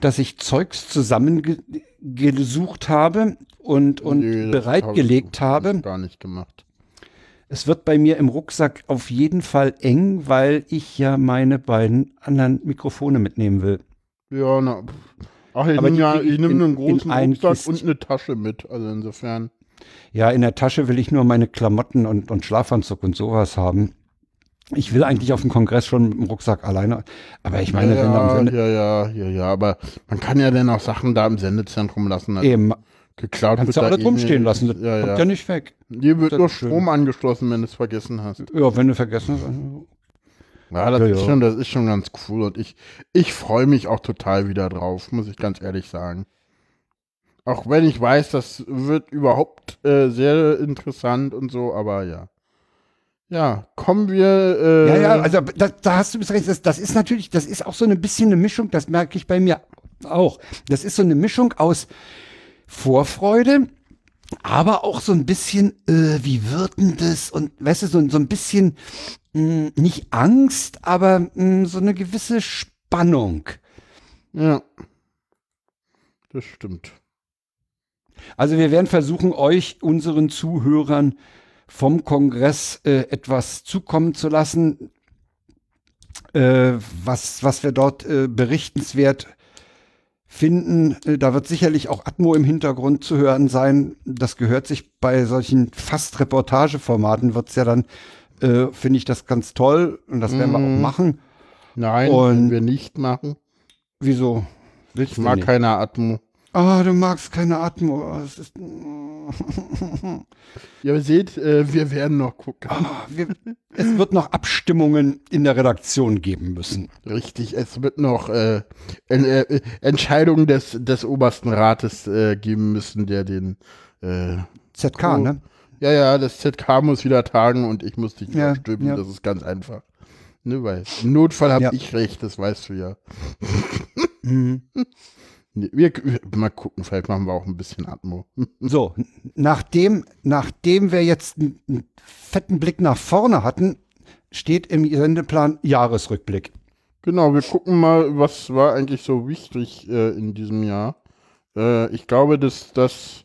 dass ich Zeugs zusammengesucht habe und, und das bereitgelegt hab ich habe. Gar nicht gemacht. Es wird bei mir im Rucksack auf jeden Fall eng, weil ich ja meine beiden anderen Mikrofone mitnehmen will. Ja, na. Ach, ich nehme ja, nehm in- einen in großen Rucksack Kistchen. und eine Tasche mit. Also insofern. Ja, in der Tasche will ich nur meine Klamotten und, und Schlafanzug und sowas haben. Ich will eigentlich auf dem Kongress schon mit dem Rucksack alleine. Aber ich meine, ja, wenn am Sende, ja, ja, ja, ja, aber man kann ja dann auch Sachen da im Sendezentrum lassen. Also eben, geklaut kannst du alles eh rumstehen nicht. lassen. Das Ja, kommt ja ja. nicht weg. Hier wird Das nur ist schön. Strom angeschlossen, wenn du es vergessen hast. Ja, wenn du vergessen hast. dann- Ja, das, Ja, ist ja. Schon, das ist schon ganz cool und ich, ich freue mich auch total wieder drauf, muss ich ganz ehrlich sagen. Auch wenn ich weiß, das wird überhaupt äh, sehr interessant und so, aber ja. Ja, kommen wir. Äh, Ja, ja, also da, da hast du bis recht. Das, das ist natürlich, das ist auch so ein bisschen eine Mischung, das merke ich bei mir auch. Das ist so eine Mischung aus Vorfreude, aber auch so ein bisschen, äh, wie wird denn das? Und weißt du, so, so ein bisschen mh, nicht Angst, aber mh, so eine gewisse Spannung. Ja. Das stimmt. Also wir werden versuchen, euch, unseren Zuhörern vom Kongress äh, etwas zukommen zu lassen, äh, was, was wir dort äh, berichtenswert finden. Äh, da wird sicherlich auch Atmo im Hintergrund zu hören sein. Das gehört sich bei solchen fast Reportageformaten, wird es ja dann, äh, finde ich das ganz toll und das werden wir auch Mhm. machen. Nein, Und- werden wir nicht machen. Wieso? Willst Ich mag nicht? keine Atmo. Ah, du magst keine Atmo. Ah, Ja, ihr seht, äh, wir werden noch gucken. Ah, wir, es wird noch Abstimmungen in der Redaktion geben müssen. Richtig, es wird noch äh, äh, Entscheidungen des, des obersten Rates äh, geben müssen, der den äh, ZK, Oh. ne? Ja, ja, das ZK muss wieder tagen und ich muss dich Ja, stimmen. ja. Das ist ganz einfach. Ne, weil im Notfall habe Ja. ich recht, das weißt du ja. Mhm. Wir, mal gucken, vielleicht machen wir auch ein bisschen Atmo. So, nachdem, nachdem wir jetzt einen, einen fetten Blick nach vorne hatten, steht im Sendeplan Jahresrückblick. Genau, wir gucken mal, was war eigentlich so wichtig äh, in diesem Jahr. Äh, ich glaube, dass das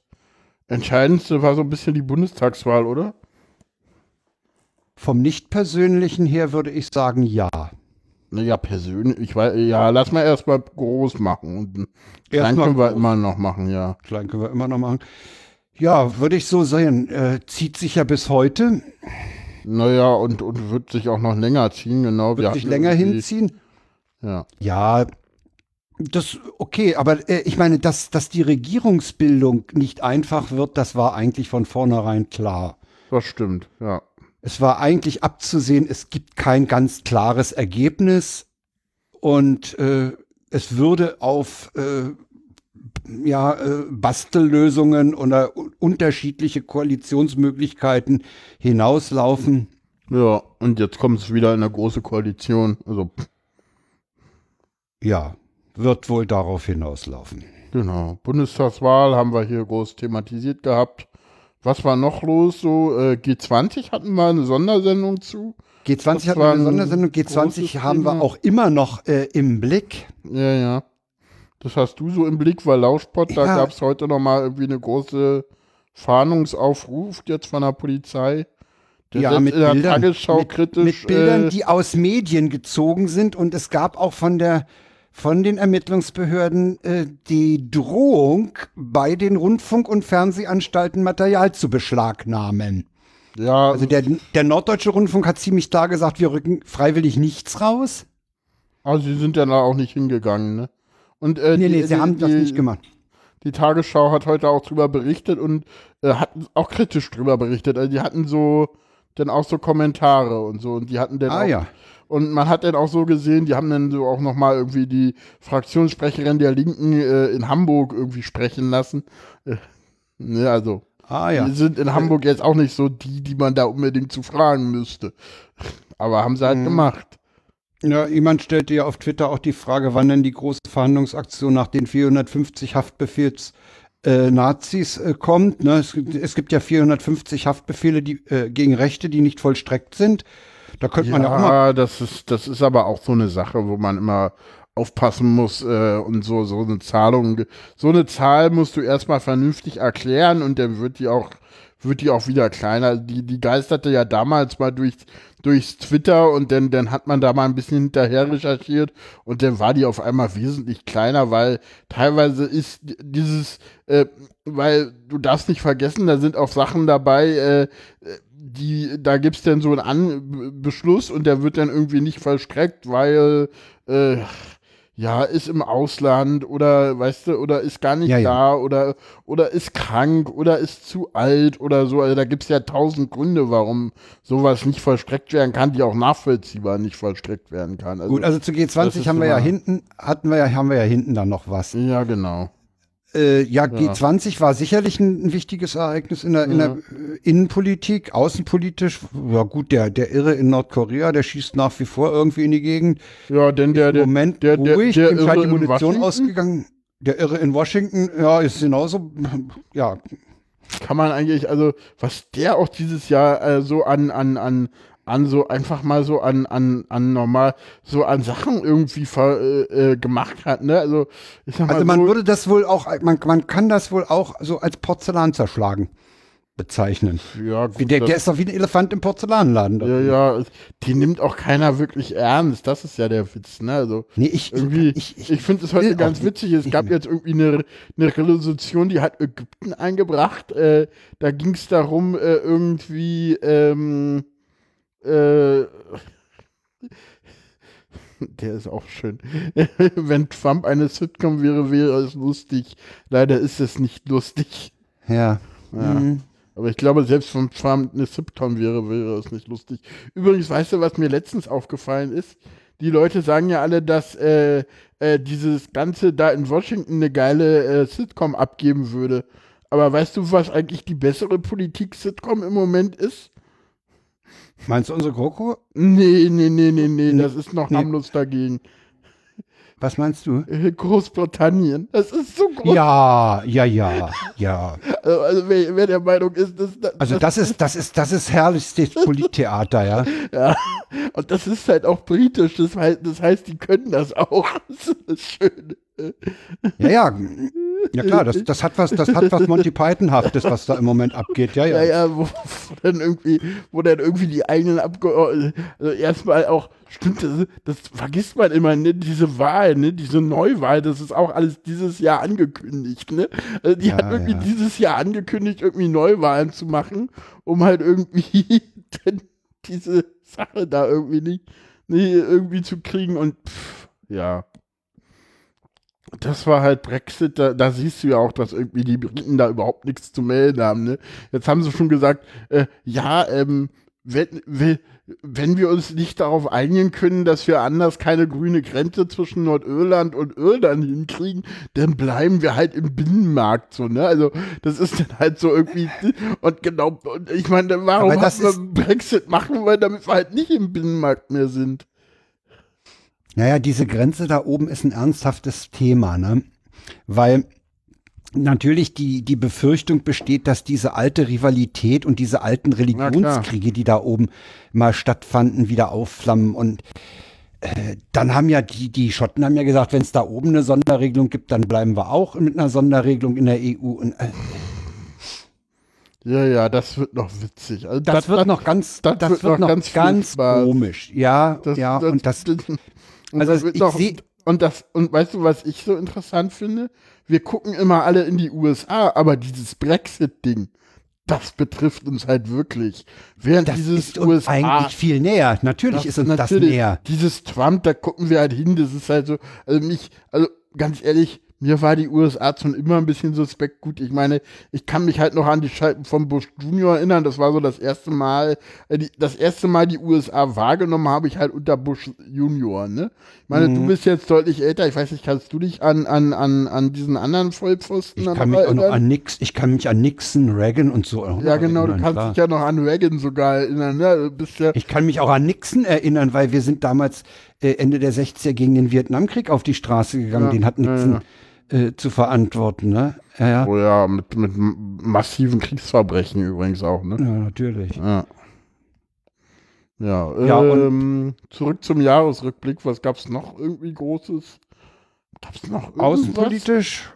Entscheidendste war so ein bisschen die Bundestagswahl, oder? Vom Nicht-Persönlichen her würde ich sagen, ja. Naja, persönlich, ich weiß, ja, lass mal erstmal groß machen und klein können wir groß. immer noch machen, ja. Klein können wir immer noch machen. Ja, würde ich so sehen. Äh, zieht sich ja bis heute, Naja, und, und wird sich auch noch länger ziehen, genau. Wir wird sich länger hinziehen. Ja. Ja, das okay, aber äh, ich meine, dass, dass die Regierungsbildung nicht einfach wird, das war eigentlich von vornherein klar. Das stimmt, ja. Es war eigentlich abzusehen, es gibt kein ganz klares Ergebnis und äh, es würde auf äh, ja, äh, Bastellösungen oder unterschiedliche Koalitionsmöglichkeiten hinauslaufen. Ja, und jetzt kommt es wieder in eine große Koalition. Also, Ja, wird wohl darauf hinauslaufen. genau. Bundestagswahl haben wir hier groß thematisiert gehabt. Was war noch los? So, äh, G20 hatten wir eine Sondersendung zu. G20 Das hatten wir eine ein Sondersendung, großes G20 haben wir auch immer noch äh, im Blick. Ja, ja. Das hast du so im Blick, weil Lauschpott, da Ja. gab es heute nochmal irgendwie eine große Fahndungsaufruf jetzt von der Polizei. Der ja, mit Bildern, mit, mit Bildern, äh, die aus Medien gezogen sind und es gab auch von der von den Ermittlungsbehörden äh, die Drohung, bei den Rundfunk- und Fernsehanstalten Material zu beschlagnahmen. ja, Also der, der Norddeutsche Rundfunk hat ziemlich klar gesagt, wir rücken freiwillig nichts raus. also sie sind ja da auch nicht hingegangen, ne? Und, äh, Nee, die, nee, sie die, haben das die, nicht gemacht. Die Tagesschau hat heute auch drüber berichtet und äh, hat auch kritisch drüber berichtet. Also die hatten so dann auch so Kommentare und so und die hatten dann Ah auch, ja. Und man hat dann auch so gesehen, die haben dann so auch noch mal irgendwie die Fraktionssprecherin der Linken äh, in Hamburg irgendwie sprechen lassen. Äh, ne, also Ah ja. die sind in Hamburg jetzt auch nicht so die, die man da unbedingt zu fragen müsste. Aber haben sie halt Mhm. gemacht. Ja, jemand stellte ja auf Twitter auch die Frage, wann denn die große Verhandlungsaktion nach den 450 Haftbefehls äh, Nazis äh, kommt. Ne? Es, gibt- es gibt ja 450 Haftbefehle die, äh, gegen Rechte, die nicht vollstreckt sind. Da könnte man ja auch mal. Ja, das ist, das ist aber auch so eine Sache, wo man immer aufpassen muss äh, und so, so eine Zahlung, so eine Zahl musst du erstmal vernünftig erklären und dann wird die auch, wird die auch wieder kleiner. Die, die geisterte ja damals mal durch, durchs Twitter und dann, dann hat man da mal ein bisschen hinterher recherchiert und dann war die auf einmal wesentlich kleiner, weil teilweise ist dieses, äh, weil du darfst nicht vergessen, da sind auch Sachen dabei, äh, die, da gibt's dann so einen An Beschluss und der wird dann irgendwie nicht vollstreckt, weil äh, ja, ist im Ausland oder weißt du, oder ist gar nicht Ja, ja. da oder oder ist krank oder ist zu alt oder so. Also da gibt's ja tausend Gründe, warum sowas nicht vollstreckt werden kann, die auch nachvollziehbar nicht vollstreckt werden kann. Also, Gut, also zu das G20 ist haben wir ja hinten, hatten wir ja, haben wir ja hinten dann noch was. ja, genau. Äh, ja, G20 war sicherlich ein, ein wichtiges Ereignis in der, in der äh, Innenpolitik, außenpolitisch. Ja gut, der, der Irre in Nordkorea, der schießt nach wie vor irgendwie in die Gegend. Ja, denn der, der, Moment der, der, ruhig, der ihm scheint Irre die in Munition Washington? ausgegangen. Der Irre in Washington, ja, ist genauso, ja, kann man eigentlich, also was der auch dieses Jahr äh, so an, an, an, an so einfach mal so an, an, an normal, so an Sachen irgendwie ver, äh, äh, gemacht hat, ne? Also ich sag mal Also man so, würde das wohl auch, man, man kann das wohl auch so als Porzellan zerschlagen bezeichnen. ja, gut, Wie der, der ist doch wie ein Elefant im Porzellanladen. ja, ja, die nimmt auch keiner wirklich ernst. Das ist ja der Witz, ne? Also Nee, ich, irgendwie, ich, ich, ich, finde es heute ganz witzig. Es gab jetzt irgendwie eine, eine Resolution, die hat Ägypten eingebracht. Äh, da ging es darum, äh, irgendwie, ähm, äh, der ist auch schön. Wenn Trump eine Sitcom wäre, wäre es lustig. Leider ist es nicht lustig. ja. Ja. Mhm. Aber ich glaube, selbst wenn Trump eine Sitcom wäre, wäre es nicht lustig. Übrigens, weißt du, was mir letztens aufgefallen ist? Die Leute sagen ja alle, dass äh, äh, dieses Ganze da in Washington eine geile äh, Sitcom abgeben würde. Aber weißt du, was eigentlich die bessere Politik-Sitcom im Moment ist? Meinst du unsere GroKo? Nee, nee, nee, nee, nee, das ist noch Nee. harmlos dagegen. Was meinst du? Äh, Großbritannien. Das ist so groß. Ja, ja, ja, ja. Also, also wer, wer der Meinung ist, dass, dass Also das ist, das ist, das ist herrlichstes Polittheater, ja. Ja, und das ist halt auch britisch, das heißt, das heißt, die können das auch. Das ist schön. Ja, ja. Ja klar, das, das hat was, das hat was Monty Python-haftes, was da im Moment abgeht. Ja, Ja, ja. ja, wo, wo dann irgendwie, wo dann irgendwie die eigenen Abgeordneten, also erstmal auch, stimmt, das, das vergisst man immer, ne, diese Wahl, ne, diese Neuwahl, das ist auch alles dieses Jahr angekündigt, ne. Also die Ja, hat irgendwie ja. dieses Jahr angekündigt, irgendwie Neuwahlen zu machen, um halt irgendwie diese Sache da irgendwie nicht, nee, irgendwie zu kriegen und pff, ja. Das war halt Brexit, da, da siehst du ja auch, dass irgendwie die Briten da überhaupt nichts zu melden haben. Ne? Jetzt haben sie schon gesagt, äh, ja, ähm, wenn, wenn, wir uns nicht darauf einigen können, dass wir anders keine grüne Grenze zwischen Nordirland und Irland hinkriegen, dann bleiben wir halt im Binnenmarkt so, ne? Also das ist dann halt so irgendwie und genau, und ich meine, warum haben wir Brexit machen wir, damit wir halt nicht im Binnenmarkt mehr sind? Naja, diese Grenze da oben ist ein ernsthaftes Thema, ne? Weil natürlich die, die Befürchtung besteht, dass diese alte Rivalität und diese alten Religionskriege, die da oben mal stattfanden, wieder aufflammen. Und äh, dann haben ja die, die Schotten haben ja gesagt, wenn es da oben eine Sonderregelung gibt, dann bleiben wir auch mit einer Sonderregelung in der EU. Und äh, Ja, ja, das wird noch witzig. Also das, wird noch ganz, das das, wird noch ganz ganz, komisch. Ja, ja, und das, also das ich noch, seh- und das und weißt du, was ich so interessant finde? Wir gucken immer alle in die USA, aber dieses Brexit-Ding, das betrifft uns halt wirklich. Während das dieses ist uns USA eigentlich viel näher. Natürlich ist uns das natürlich, näher. Dieses Trump, da gucken wir halt hin, das ist halt so, also mich, also ganz ehrlich, mir war die USA schon immer ein bisschen suspekt gut. Ich meine, ich kann mich halt noch an die Schalten von Bush Junior erinnern. Das war so das erste Mal, äh, die, das erste Mal die USA wahrgenommen habe ich halt unter Bush Junior, ne? Ich meine, Mhm. du bist jetzt deutlich älter. Ich weiß nicht, kannst du dich an, an, an, an diesen anderen Vollpfosten Ich kann mich auch noch erinnern? an Nix, ich kann mich an Nixon, Reagan und so. noch ja, genau, du erinnern, kannst klar. dich ja noch an Reagan sogar erinnern, ne? Du ja, Ich kann mich auch an Nixon erinnern, weil wir sind damals äh, Ende der 60er gegen den Vietnamkrieg auf die Straße gegangen. Ja, den hat ja, Nixon Äh, zu verantworten, ne? Ja, ja. oh ja, mit, mit massiven Kriegsverbrechen übrigens auch, ne? ja natürlich. Ja. Ja, Ja, ähm, zurück zum Jahresrückblick. Was gab's noch irgendwie Großes? Gab's noch irgendwas? Außenpolitisch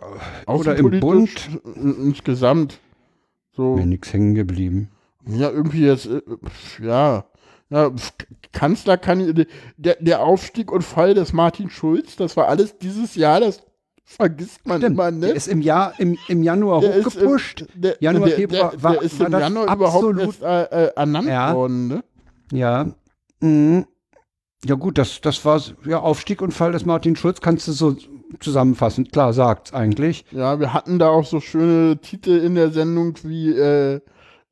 oder im? Bund In- Insgesamt. So, mir nichts hängen geblieben. ja, irgendwie jetzt, äh, ja. Ja, Kanzler kann, der, der Aufstieg und Fall des Martin Schulz, das war alles dieses Jahr, das vergisst man Stimmt, immer, ne? der ist im Jahr im, im Januar Der ist im- hochgepusht. Der, Januar, der, Februar der, war- der ist war im das Januar überhaupt absolut- erst äh, äh, ernannt Ja. worden, ne? Ja. Mhm. Ja gut, das, das war ja Aufstieg und Fall des Martin Schulz, kannst du so zusammenfassend, klar sagt's eigentlich. Ja, wir hatten da auch so schöne Titel in der Sendung wie äh,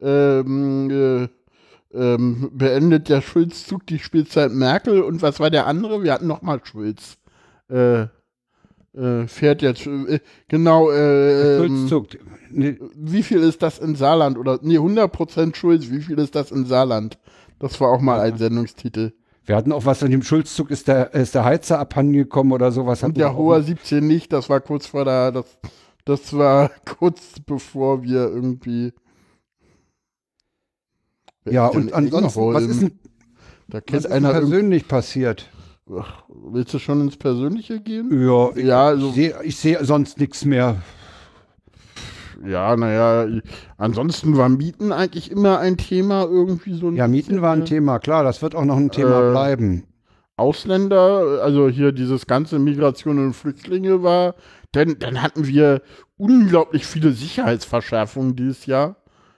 ähm, äh, ähm, beendet der Schulzzug die Spielzeit Merkel und was war der andere? Wir hatten nochmal Schulz. Äh, äh, fährt jetzt, äh, genau, äh, ähm. Nee, wie viel ist das in Saarland? Oder, nee, 100% Schulz, wie viel ist das in Saarland? Das war auch mal ein Sendungstitel. Wir hatten auch was an dem Schulzzug, ist der, ist der Heizer abhandengekommen oder sowas. Und der. Hoher 17 nicht, das war kurz vor der, das, Das war kurz bevor wir irgendwie. Ja, und ansonsten, was ist denn, da was kennt ist denn einer persönlich passiert? Ach, willst du schon ins Persönliche gehen? Ja, ich, Ja, also- ich sehe seh sonst nichts mehr. Ja, naja, ansonsten war Mieten eigentlich immer ein Thema irgendwie so ein Ja, Mieten bisschen, war ein äh, Thema, klar, das wird auch noch ein Thema Äh, bleiben. Ausländer, also hier dieses ganze Migration und Flüchtlinge war, denn dann hatten wir unglaublich viele Sicherheitsverschärfungen dieses Jahr.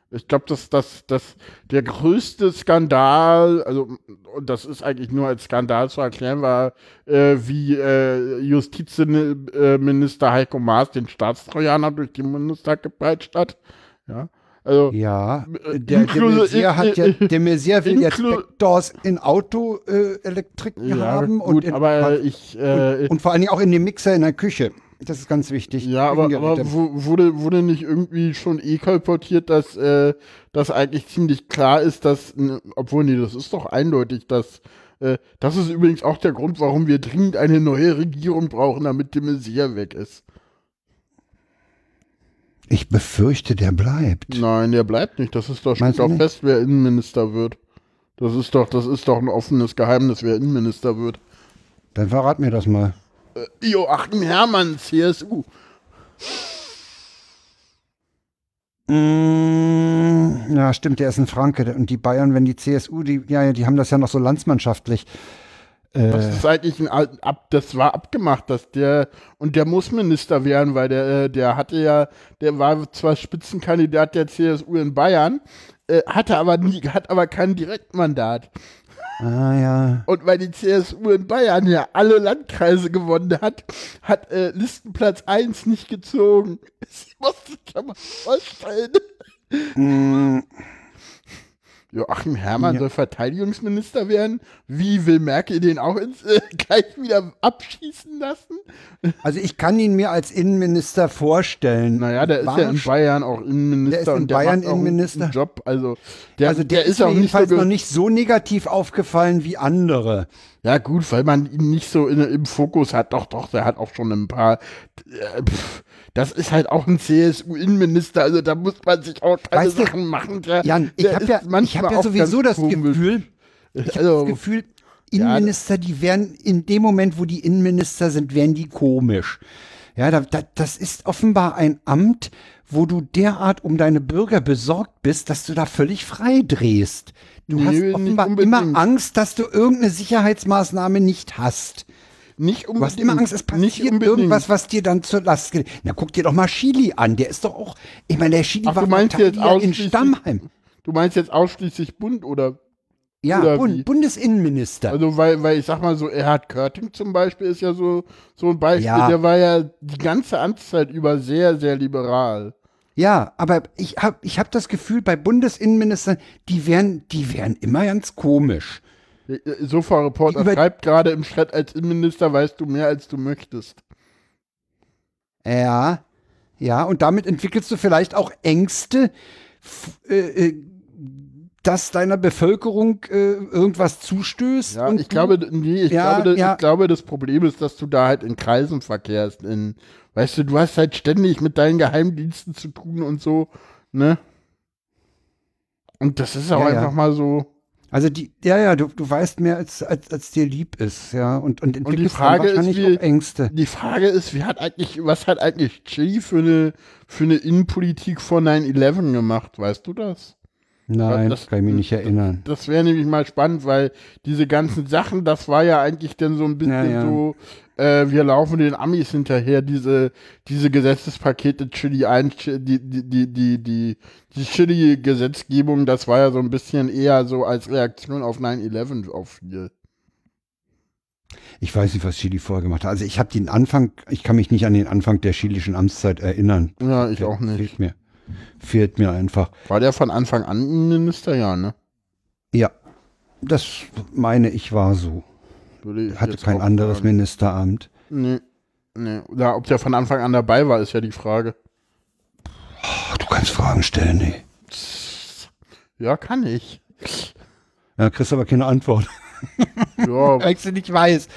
Ich glaube, dass das, das der größte Skandal, also und das ist eigentlich nur als Skandal zu erklären, war, äh, wie äh, Justizminister Heiko Maas den Staatstrojaner durch den Bundestag gepeitscht hat. Ja, also Ja, äh, der, der Messier hat ja, äh, der Messier will jetzt Backdoors in Auto-Elektriken ja, haben gut, und, in, aber ich äh, und vor allen Dingen auch in dem Mixer in der Küche. Das ist ganz wichtig. Ja, aber, aber wurde, wurde nicht irgendwie schon eh kolportiert, dass äh, das eigentlich ziemlich klar ist, dass, obwohl, nee, das ist doch eindeutig, dass äh, das ist übrigens auch der Grund, warum wir dringend eine neue Regierung brauchen, damit de Maizière weg ist. ich befürchte, der bleibt. Nein, der bleibt nicht. Das ist doch, steht nicht? fest, wer Innenminister wird. Das ist doch, das ist doch ein offenes Geheimnis, wer Innenminister wird. Dann verrat mir das mal. Äh, Joachim Herrmann, CSU. Mm, ja, stimmt, der ist ein Franke. Und die Bayern, wenn die CSU, die, ja, die haben das ja noch so landsmannschaftlich. Das Äh, ist eigentlich ein ab, das war abgemacht, dass der und der muss Minister werden, weil der äh, der hatte ja, der war zwar Spitzenkandidat der CSU in Bayern, hatte aber nie, hat aber kein Direktmandat. Ah ja. Und weil die CSU in Bayern ja alle Landkreise gewonnen hat, hat äh, Listenplatz 1 nicht gezogen. Das muss sich ja mal vorstellen. Mm, Joachim Herrmann Ja. soll Verteidigungsminister werden. Wie will Merkel den auch ins, äh, gleich wieder abschießen lassen? Also ich kann ihn mir als Innenminister vorstellen. Naja, der ist ja in Bayern auch Innenminister. Der ist in der Bayern Innenminister? Job. Also der, also der, ist auch mir so jedenfalls noch nicht so negativ aufgefallen wie andere. Ja gut, weil man ihn nicht so in, im Fokus hat. Doch, doch, der hat auch schon ein paar. Äh, pff, das ist halt auch ein CSU-Innenminister. Also da muss man sich auch keine Weißt du, Sachen machen. Der, Jan, ich habe ja, ich manchmal hab ja sowieso das komisch. Gefühl, ich Also- das Gefühl, Innenminister, die werden in dem Moment, wo die Innenminister sind, werden die komisch. Ja, da, da, das ist offenbar ein Amt, wo du derart um deine Bürger besorgt bist, dass du da völlig frei drehst. Du Nee, hast offenbar immer Angst, dass du irgendeine Sicherheitsmaßnahme nicht hast. Nicht Du unbedingt. hast immer Angst, es passiert irgendwas, was dir dann zur Last geht. Na, guck dir doch mal Chili an. Der ist doch auch, ich meine, der Chili Ach, war du meinst jetzt in Stammheim. Du meinst jetzt ausschließlich Bund oder? Ja, Bund? Bundesinnenminister. Also weil, weil ich sag mal so, Erhard Körting zum Beispiel ist ja so, so ein Beispiel, Ja. der war ja die ganze Amtszeit über sehr, sehr liberal. Ja, aber ich habe ich hab das Gefühl, bei Bundesinnenministern, die wären, die wären immer ganz komisch. Sofa-Reporter Über- schreibt gerade im Chat, als Innenminister weißt du mehr, als du möchtest. Ja, ja, und damit entwickelst du vielleicht auch Ängste, f- äh, dass deiner Bevölkerung äh, irgendwas zustößt. Ja, und ich glaube, nee, ich, Ja, glaube, das- ja. ich glaube, das Problem ist, dass du da halt in Kreisen verkehrst. In, weißt du, du hast halt ständig mit deinen Geheimdiensten zu tun und so, ne? Und das ist auch Ja, einfach mal so. Also die, ja, ja, du, du weißt mehr, als, als, als dir lieb ist, ja, und, und entwickelst Frage dann ist, wie- Ängste. Die Frage ist, wie hat eigentlich, was hat eigentlich Chili für eine, für eine Innenpolitik vor 9-11 gemacht? Weißt du das? Nein, das- das kann ich mich nicht erinnern. Das wäre nämlich mal spannend, weil diese ganzen Sachen, das war ja eigentlich dann so ein bisschen Ja, ja. so, äh, wir laufen den Amis hinterher, diese, diese Gesetzespakete Chili 1, Chi- die, die, die, die, die, die Chili-Gesetzgebung, das war ja so ein bisschen eher so als Reaktion auf 9-11 auf viel. Ich weiß nicht, was Chili vorher gemacht hat. Also ich habe den Anfang, ich kann mich nicht an den Anfang der chilischen Amtszeit erinnern. Ja, ich auch nicht. Fehlt mir. Fehlt mir einfach. War der von Anfang an Innenminister? Ja, ne? Ja, das meine ich war so. Ich Hatte kein anderes sagen. Ministeramt. Nee. Nee. Oder ob der von Anfang an dabei war, ist ja die Frage. Ach, du kannst Fragen stellen, nee. Ja, kann ich. Ja, kriegst aber keine Antwort. Ja, Weil ich sie nicht weiß.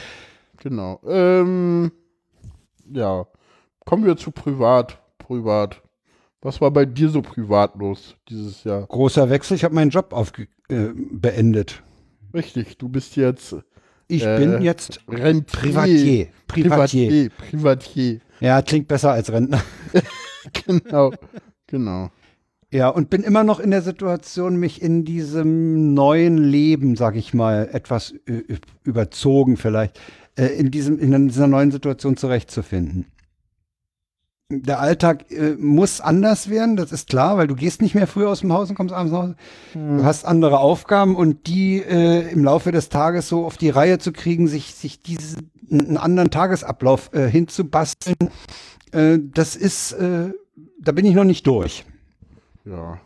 genau. Ähm, ja. Kommen wir zu privat. privat? Was war bei dir so privat los dieses Jahr? Großer Wechsel, ich habe meinen Job aufge äh, beendet. Richtig, du bist jetzt Ich Äh, bin jetzt Rentier. Privatier. Privatier. Privatier. Ja, klingt besser als Rentner. Genau. genau. Ja, und bin immer noch in der Situation, mich in diesem neuen Leben, sag ich mal, etwas ü- überzogen vielleicht, äh, in, diesem, in dieser neuen Situation zurechtzufinden. Der Alltag äh, muss anders werden, das ist klar, weil du gehst nicht mehr früh aus dem Haus und kommst abends nach Hause. Du hast andere Aufgaben und die äh, im Laufe des Tages so auf die Reihe zu kriegen, sich, sich diesen einen anderen Tagesablauf äh, hinzubasteln, äh, das ist, äh, da bin ich noch nicht durch. Ja.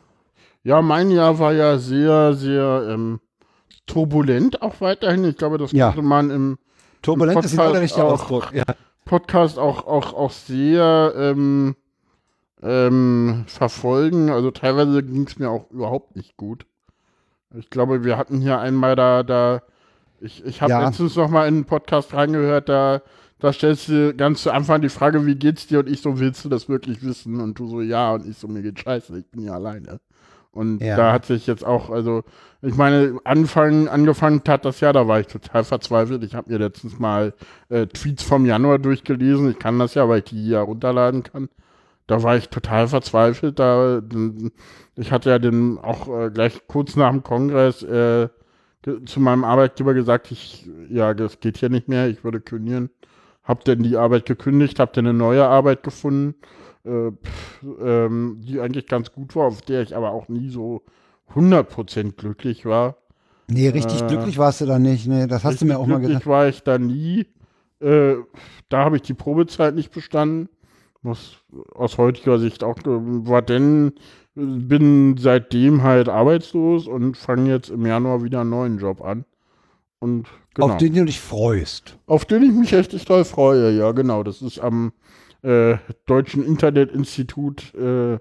Ja, mein Jahr war ja sehr, sehr ähm, turbulent auch weiterhin. Ich glaube, das Ja. konnte man im Turbulent ist Podcast der richtige. Ausdruck. Ja. Podcast auch, auch, auch sehr ähm, ähm, verfolgen. Also teilweise ging es mir auch überhaupt nicht gut. Ich glaube, wir hatten hier einmal da, da ich, ich habe Ja. letztens noch mal in einen Podcast reingehört, da, da stellst du ganz zu Anfang die Frage, wie geht's dir? Und ich so, willst du das wirklich wissen? Und du so, ja. Und ich so, mir geht's scheiße, ich bin ja alleine. Und Ja. da hat sich jetzt auch, also, ich meine, Anfang, angefangen hat das Jahr, da war ich total verzweifelt. Ich habe mir letztens mal äh, Tweets vom Januar durchgelesen. Ich kann das ja, weil ich die hier runterladen kann. Da war ich total verzweifelt. Da, ich hatte ja den auch äh, gleich kurz nach dem Kongress äh, zu meinem Arbeitgeber gesagt, ich, ja, das geht hier nicht mehr, ich würde kündigen. Hab denn die Arbeit gekündigt, hab dann eine neue Arbeit gefunden, äh, pff, ähm, die eigentlich ganz gut war, auf der ich aber auch nie so 100% glücklich war. Nee, richtig Äh, glücklich warst du da nicht. Nee, das hast du mir auch mal glücklich gesagt. war ich da nie. Äh, da habe ich die Probezeit nicht bestanden. Was aus heutiger Sicht auch äh, war, denn äh, bin seitdem halt arbeitslos und fange jetzt im Januar wieder einen neuen Job an. Und genau. Auf den du dich freust. Auf den ich mich richtig doll freue, ja, genau. Das ist am äh, Deutschen Internetinstitut äh,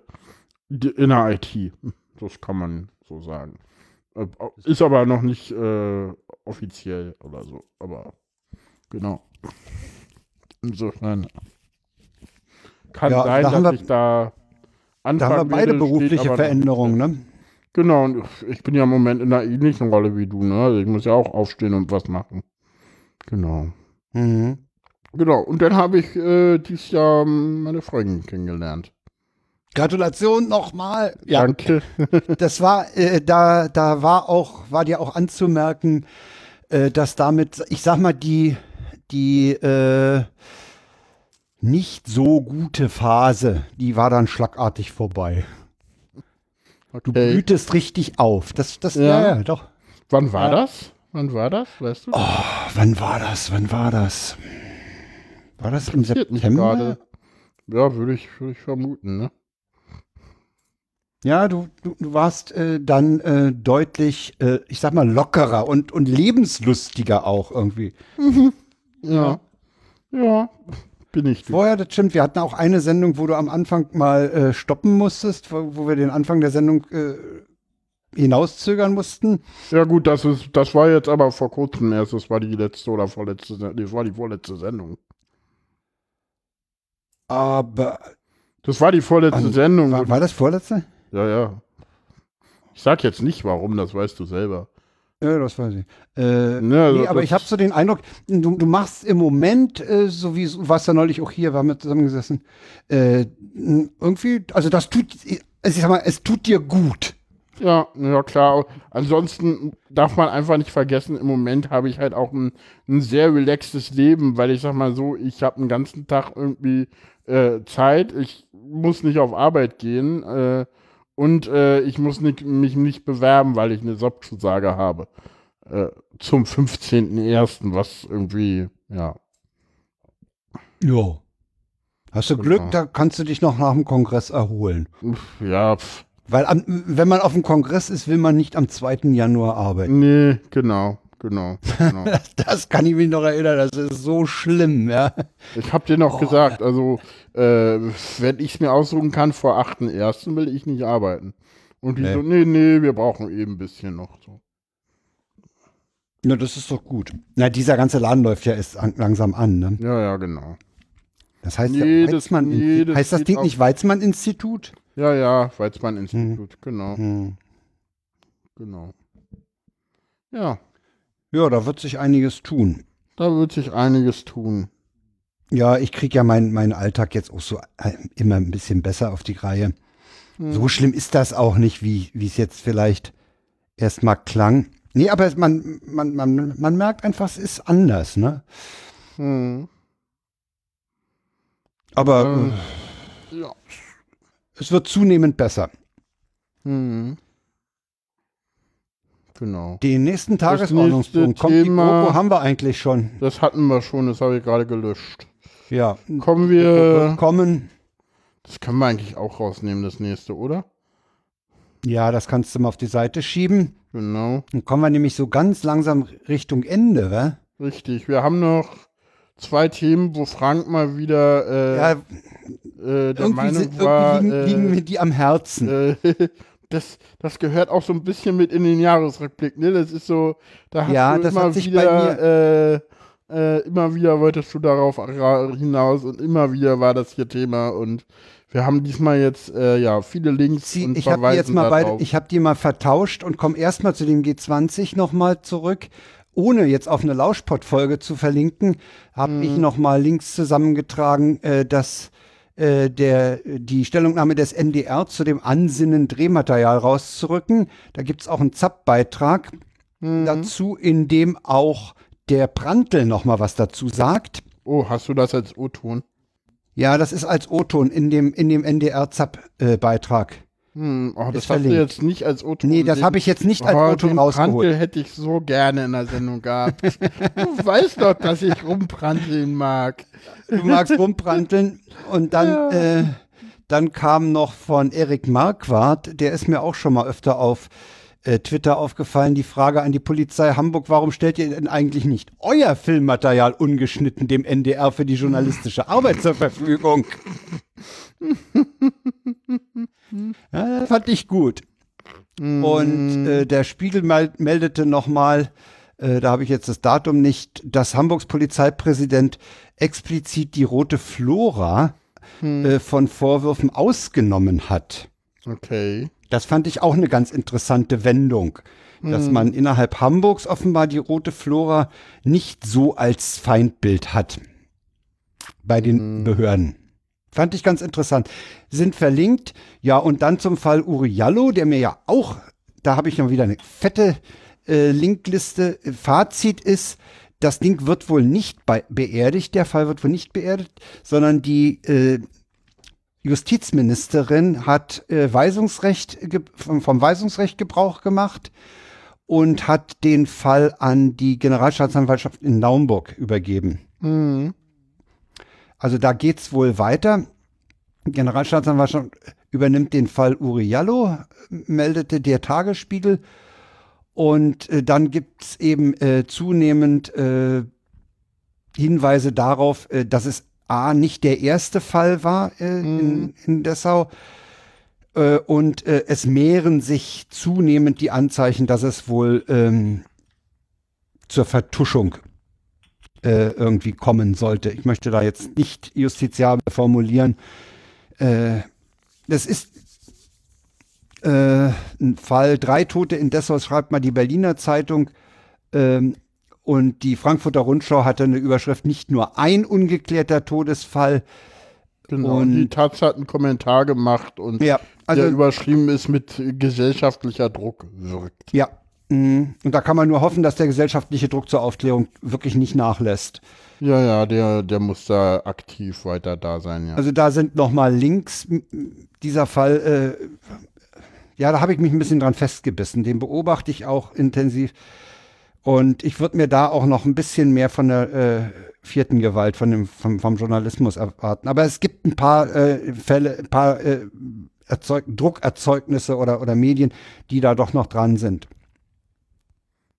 in der IT. Das kann man so sagen. Ist aber noch nicht äh, offiziell oder so. Aber genau. Insofern kann Ja, sein, da dass wir- ich da Da haben wir beide steht berufliche Veränderungen, ne? Genau, und ich bin ja im Moment in einer ähnlichen Rolle wie du, ne? Also ich muss ja auch aufstehen und was machen. Genau. Mhm. Genau, und dann habe ich äh, dieses Jahr meine Freundin kennengelernt. Gratulation nochmal. Ja, Danke. das war, äh, da, da war auch, war dir auch anzumerken, äh, dass damit, ich sag mal, die, die äh, nicht so gute Phase, die war dann schlagartig vorbei. Du Okay. blühtest richtig auf. Das, das, Ja. ja, ja, doch. Wann war Ja. das? Wann war das? Weißt du? Oh, wann war das? Wann war das? War das im mich September? Ja, würde ich, würde ich vermuten, ne? Ja, du, du, du warst äh, dann äh, deutlich, äh, ich sag mal, lockerer und, und lebenslustiger auch irgendwie. Ja. Ja, bin ich. Vorher, das stimmt, wir hatten auch eine Sendung, wo du am Anfang mal äh, stoppen musstest, wo, wo wir den Anfang der Sendung äh, hinauszögern mussten. Ja gut, das ist, das war jetzt aber vor kurzem erst. Das war die letzte oder vorletzte, Sendung. das war die vorletzte Sendung. Aber Das war die vorletzte Wann- Sendung. war, war das vorletzte? ja, ja. Ich sag jetzt nicht warum, das weißt du selber. Ja, das weiß ich. Äh, also nee, aber ich habe so den Eindruck, du, du machst im Moment, äh, so wie du warst ja neulich auch hier, wir haben ja zusammengesessen, äh, irgendwie, also das tut, also ich sag mal, es tut dir gut. Ja, ja klar. Ansonsten darf man einfach nicht vergessen, im Moment habe ich halt auch ein, ein sehr relaxtes Leben, weil ich sag mal so, ich habe einen ganzen Tag irgendwie äh, Zeit, ich muss nicht auf Arbeit gehen äh, und äh, ich muss nicht, mich nicht bewerben, weil ich eine Jobzusage habe. Äh, zum 15.01., was irgendwie, ja. Ja. Hast du Glück, Genau. da kannst du dich noch nach dem Kongress erholen. Ja, pf, Weil am, wenn man auf dem Kongress ist, will man nicht am 2. Januar arbeiten. nee, genau, genau, genau. Das kann ich mich noch erinnern, das ist so schlimm, ja. Ich habe dir noch gesagt, also äh, wenn ich es mir aussuchen kann, vor 8.1. will ich nicht arbeiten. Und die Nee. so, nee, nee, wir brauchen eben ein bisschen noch. So. Na, das ist doch gut. Na, dieser ganze Laden läuft ja erst an, langsam an, ne? Ja, ja, genau. Das heißt Nee, das- nee, das heißt das Ding nicht Weizmann-Institut? Ja, ja, Weizmann-Institut, genau, Hm. genau. Ja, Ja, da wird sich einiges tun. da wird sich einiges tun. Ja, ich kriege ja meinen meinen Alltag jetzt auch so äh, immer ein bisschen besser auf die Reihe. Hm. So schlimm ist das auch nicht, wie es jetzt vielleicht erstmal klang. Nee, aber man, man, man, man merkt einfach, es ist anders, ne? Hm. Aber Ähm. äh, Ja. es wird zunehmend besser. Hm. Genau. Den nächsten nächste Tagesordnungspunkt kommt die Thema- GroKo, haben wir eigentlich schon. Das hatten wir schon, das habe ich gerade gelöscht. Ja. Kommen wir. kommen. Das können wir eigentlich auch rausnehmen, das nächste, oder? Ja, das kannst du mal auf die Seite schieben. Genau. Dann kommen wir nämlich so ganz langsam Richtung Ende, wa? Richtig. Wir haben noch zwei Themen, wo Frank mal wieder äh, Ja, äh, der Meinung sind, war, irgendwie liegen, liegen äh, mir die am Herzen. das, das gehört auch so ein bisschen mit in den Jahresrückblick, ne? Das ist so, da hast Ja, du immer hat sich bei wieder, äh, äh, immer wieder wolltest du darauf ra- hinaus und immer wieder war das hier Thema und wir haben diesmal jetzt äh, ja viele Links Sie, und ich habe die jetzt mal beide, ich habe die mal vertauscht und komme erstmal zu dem G20 nochmal zurück. Ohne jetzt auf eine Lauschpot-Folge zu verlinken, habe ich nochmal Links zusammengetragen, äh, dass äh, der, die Stellungnahme des NDR zu dem Ansinnen, Drehmaterial rauszurücken. Da gibt's auch einen ZAP-Beitrag dazu, in dem auch der Prantl nochmal was dazu sagt. oh, hast du das als O-Ton? Ja, das ist als O-Ton in dem, in dem NDR-ZAP-Beitrag. Hm, oh, das hast du jetzt nicht als O-Ton. Nee, das habe ich jetzt nicht als Oh, O-Ton rausgeholt. Prantl hätte ich so gerne in der Sendung gehabt. du weißt doch, dass ich rumpranteln mag. du magst rumpranteln. Und dann, äh, dann kam noch von Erik Marquardt, der ist mir auch schon mal öfter auf äh, Twitter aufgefallen, die Frage an die Polizei Hamburg, warum stellt ihr denn eigentlich nicht euer Filmmaterial ungeschnitten dem NDR für die journalistische Arbeit zur Verfügung? ja, das fand ich gut. Und äh, der Spiegel mel meldete nochmal, äh, da habe ich jetzt das Datum nicht, dass Hamburgs Polizeipräsident explizit die rote Flora äh, von Vorwürfen ausgenommen hat. Okay. Das fand ich auch eine ganz interessante Wendung, dass man innerhalb Hamburgs offenbar die rote Flora nicht so als Feindbild hat bei den Behörden. Fand ich ganz interessant. Sind verlinkt. Ja, und dann zum Fall Uriallo, der mir ja auch, da habe ich noch wieder eine fette äh, Linkliste. Fazit ist, das Ding wird wohl nicht bei, beerdigt, der Fall wird wohl nicht beerdigt, sondern die äh, Justizministerin hat äh, Weisungsrecht vom Weisungsrecht Gebrauch gemacht und hat den Fall an die Generalstaatsanwaltschaft in Naumburg übergeben. Mhm. Also da geht's wohl weiter. Generalstaatsanwaltschaft übernimmt den Fall Uriallo, meldete der Tagesspiegel. Und äh, dann gibt's eben äh, zunehmend äh, Hinweise darauf, äh, dass es A, nicht der erste Fall war äh, in, in Dessau. Äh, und es mehren sich zunehmend die Anzeichen, dass es wohl ähm, zur Vertuschung äh, irgendwie kommen sollte. Ich möchte da jetzt nicht justiziabel formulieren. Äh, das ist äh, ein Fall, drei Tote in Dessau, schreibt mal die Berliner Zeitung. Ähm, und die Frankfurter Rundschau hatte eine Überschrift, nicht nur ein ungeklärter Todesfall. Genau. Und- die Taz hat einen Kommentar gemacht und Ja, also der überschrieben ist mit gesellschaftlicher Druck wirkt. Ja. Mm, Und da kann man nur hoffen, dass der gesellschaftliche Druck zur Aufklärung wirklich nicht nachlässt. Ja, ja, der, der muss da aktiv weiter da sein, ja. Also da sind nochmal Links. Dieser Fall, äh, ja, da habe ich mich ein bisschen dran festgebissen. Den beobachte ich auch intensiv. Und ich würde mir da auch noch ein bisschen mehr von der äh, vierten Gewalt, von dem, vom, vom Journalismus erwarten. Aber es gibt ein paar äh, Fälle, ein paar äh, Erzeug Druckerzeugnisse oder, oder Medien, die da doch noch dran sind.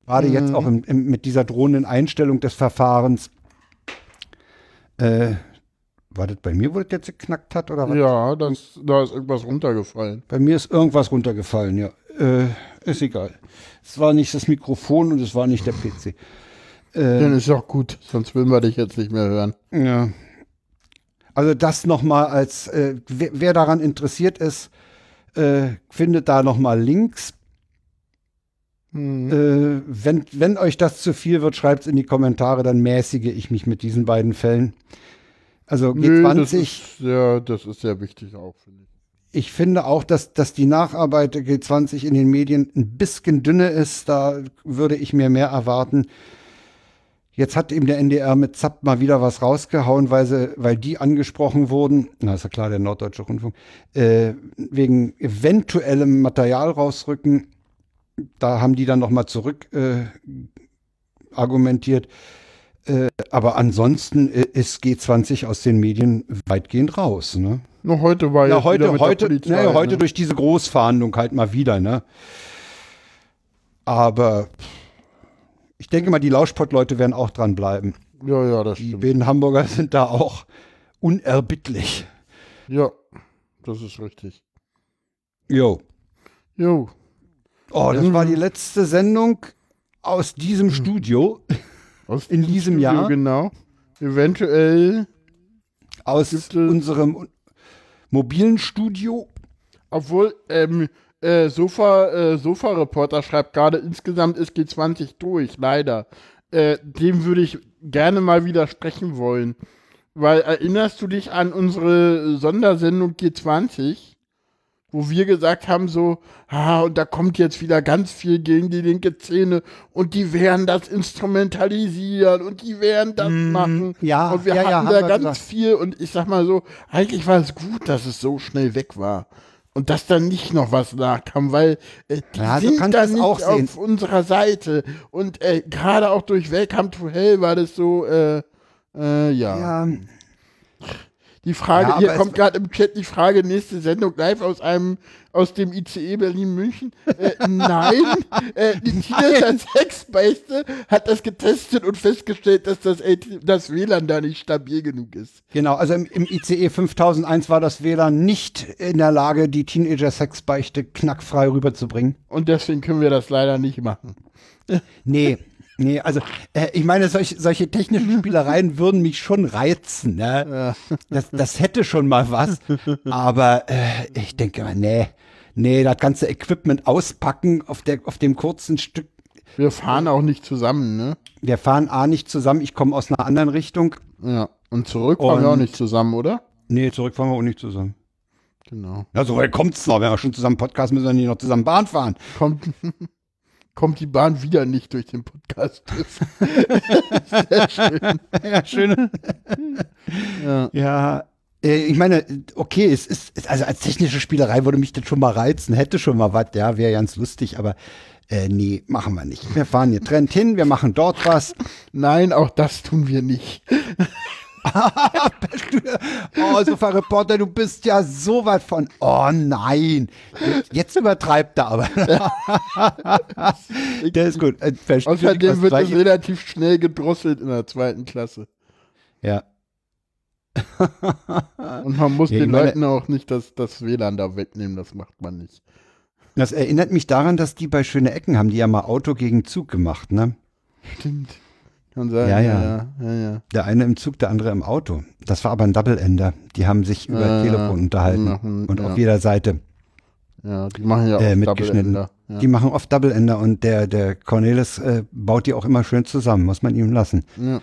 Gerade jetzt Mhm. auch im, im, mit dieser drohenden Einstellung des Verfahrens. Äh, war das bei mir, wo das jetzt geknackt hat? Oder was? ja, das, da ist irgendwas runtergefallen. Bei mir ist irgendwas runtergefallen, ja. Äh, ist egal. Es war nicht das Mikrofon und es war nicht der PC. Dann Äh, ist auch gut, sonst will wir dich jetzt nicht mehr hören. ja. Also das nochmal als, äh, wer, wer daran interessiert ist, äh, findet da nochmal Links. Hm. Äh, wenn, wenn euch das zu viel wird, schreibt es in die Kommentare, dann mäßige ich mich mit diesen beiden Fällen. Also Nö, G20, das ist, ja, das ist sehr wichtig auch, finde ich. ich finde auch, dass, dass die Nacharbeit der G20 in den Medien ein bisschen dünne ist. Da würde ich mir mehr erwarten. Jetzt hat eben der NDR mit ZAP mal wieder was rausgehauen, weil, sie, weil die angesprochen wurden, na ist ja klar, der Norddeutsche Rundfunk, äh, wegen eventuellem Material rausrücken. Da haben die dann nochmal zurück äh, argumentiert. Äh, aber ansonsten äh, ist G20 aus den Medien weitgehend raus. Ne? Nur heute war Ja, heute, heute, Polizei, naja, heute ne? durch diese Großverhandlung halt mal wieder, ne? Aber ich denke mal, die Lauschpott-Leute werden auch dranbleiben. Ja, ja, das Die stimmt. beiden Hamburger sind da auch unerbittlich. Ja, das ist richtig. Jo. Jo. Oh, das war die letzte Sendung aus diesem Studio, Aus In diesem Studio, Jahr? Genau. Eventuell, aus unserem mobilen Studio. obwohl, ähm, äh, Sofa, äh, Sofa-Reporter schreibt gerade, insgesamt ist G20 durch, leider. Äh, dem würde ich gerne mal widersprechen wollen. Weil erinnerst du dich an unsere Sondersendung G20? Wo wir gesagt haben so, ah, und da kommt jetzt wieder ganz viel gegen die linke Szene und die werden das instrumentalisieren und die werden das machen. ja, und wir ja, ja, hatten haben da wir ganz gesagt. viel und ich sag mal so, eigentlich war es gut, dass es so schnell weg war. Und dass da nicht noch was nachkam, weil äh, die Ja, sind da du es nicht auch sehen. auf unserer Seite. Und äh, gerade auch durch Welcome to Hell war das so, äh, äh, ja. Ja, Die Frage, Ja, hier kommt gerade im Chat die Frage, nächste Sendung live aus einem, aus dem ICE Berlin-München. Äh, nein, äh, die Teenager Sexbeichte hat das getestet und festgestellt, dass das, das WLAN da nicht stabil genug ist. genau. Also im, im ICE 5001 war das WLAN nicht in der Lage, die Teenager-Sexbeichte knackfrei rüberzubringen. Und deswegen können wir das leider nicht machen. Nee, nee, also äh, ich meine, solche, solche technischen Spielereien würden mich schon reizen. Ne? Das, das hätte schon mal was, aber äh, ich denke mal, nee, nee, das ganze Equipment auspacken auf, der, auf dem kurzen Stück. Wir fahren auch nicht zusammen, ne? Wir fahren A nicht zusammen, ich komme aus einer anderen Richtung. Ja. Und zurück fahren wir auch nicht zusammen, oder? Nee, zurück fahren wir auch nicht zusammen. Genau. Ja, so weit kommt's noch. Wenn wir schon zusammen Podcast müssen wir nicht noch zusammen Bahn fahren. Kommt, kommt die Bahn wieder nicht durch den Podcast. Sehr schön. ja, schön. Ja. Ja, äh, ich meine, okay, es ist, also als technische Spielerei würde mich das schon mal reizen, hätte schon mal was, ja, wäre ganz lustig, aber äh, nee, machen wir nicht. Wir fahren hier Trend hin, wir machen dort was. Nein, auch das tun wir nicht. Oh, Sofa-Reporter, du bist ja so weit von, oh nein, jetzt übertreibt er aber. Der ist gut. Äh, verstehe Außerdem wird es relativ schnell gedrosselt in der zweiten Klasse. Ja. Und man muss Ja, den meine- Leuten auch nicht das, das WLAN da wegnehmen, das macht man nicht. Das erinnert mich daran, dass die bei Schöne Ecken haben die ja mal Auto gegen Zug gemacht, ne? Stimmt. Kann sein. Ja, ja. ja. ja, ja, ja. Der eine im Zug, der andere im Auto. Das war aber ein Double-Ender. Die haben sich über Äh, Telefon unterhalten. machen, und ja. auf jeder Seite. Ja, die machen ja auch Äh, mitgeschnitten. Ender. Ja. Die machen oft Double-Ender und der, der Cornelis äh, baut die auch immer schön zusammen, muss man ihm lassen. ja.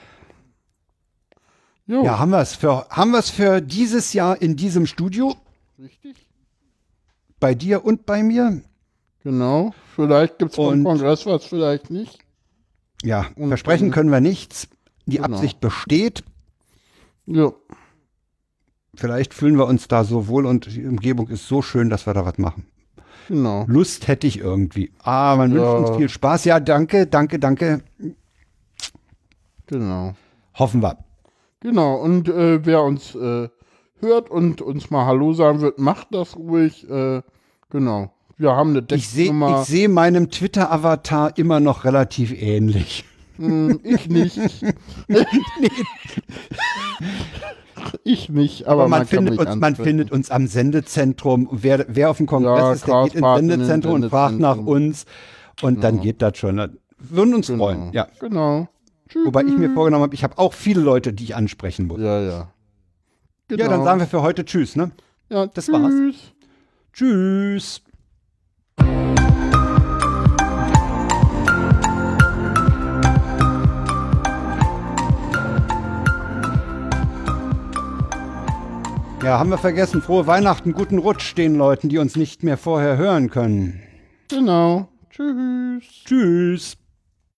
Jo, Ja, haben wir es für, haben wir's für dieses Jahr in diesem Studio, richtig. bei dir und bei mir. Genau. Vielleicht gibt es Und- Kongress was, vielleicht nicht. Ja, Und- versprechen und- können wir nichts. Die Genau. Absicht besteht. Jo. Vielleicht fühlen wir uns da so wohl und die Umgebung ist so schön, dass wir da was machen. Genau. Lust hätte ich irgendwie. Ah, man Ja. wünscht uns viel Spaß. Ja, danke, danke, danke. Genau. Hoffen wir. Genau. Und äh, wer uns äh, hört und uns mal Hallo sagen wird, macht das ruhig. Äh, genau. Wir haben eine Ich sehe Decknummer. ich seh meinem Twitter-Avatar immer noch relativ ähnlich. Hm, ich nicht. ich nicht, aber, Aber man, kann findet uns, man findet uns am Sendezentrum. Wer, wer auf dem Kongress Ja, ist, der geht ins Sendezentrum und fragt nach uns. Und dann geht das schon. Würden uns Genau. freuen. Ja. Genau. Tschüss. Wobei ich mir vorgenommen habe, ich habe auch viele Leute, die ich ansprechen muss. Ja, ja. Genau. Ja, dann sagen wir für heute Tschüss, ne? ja, das tschüss. war's. Tschüss. Ja, haben wir vergessen. Frohe Weihnachten, guten Rutsch den Leuten, die uns nicht mehr vorher hören können. Genau. Tschüss. Tschüss.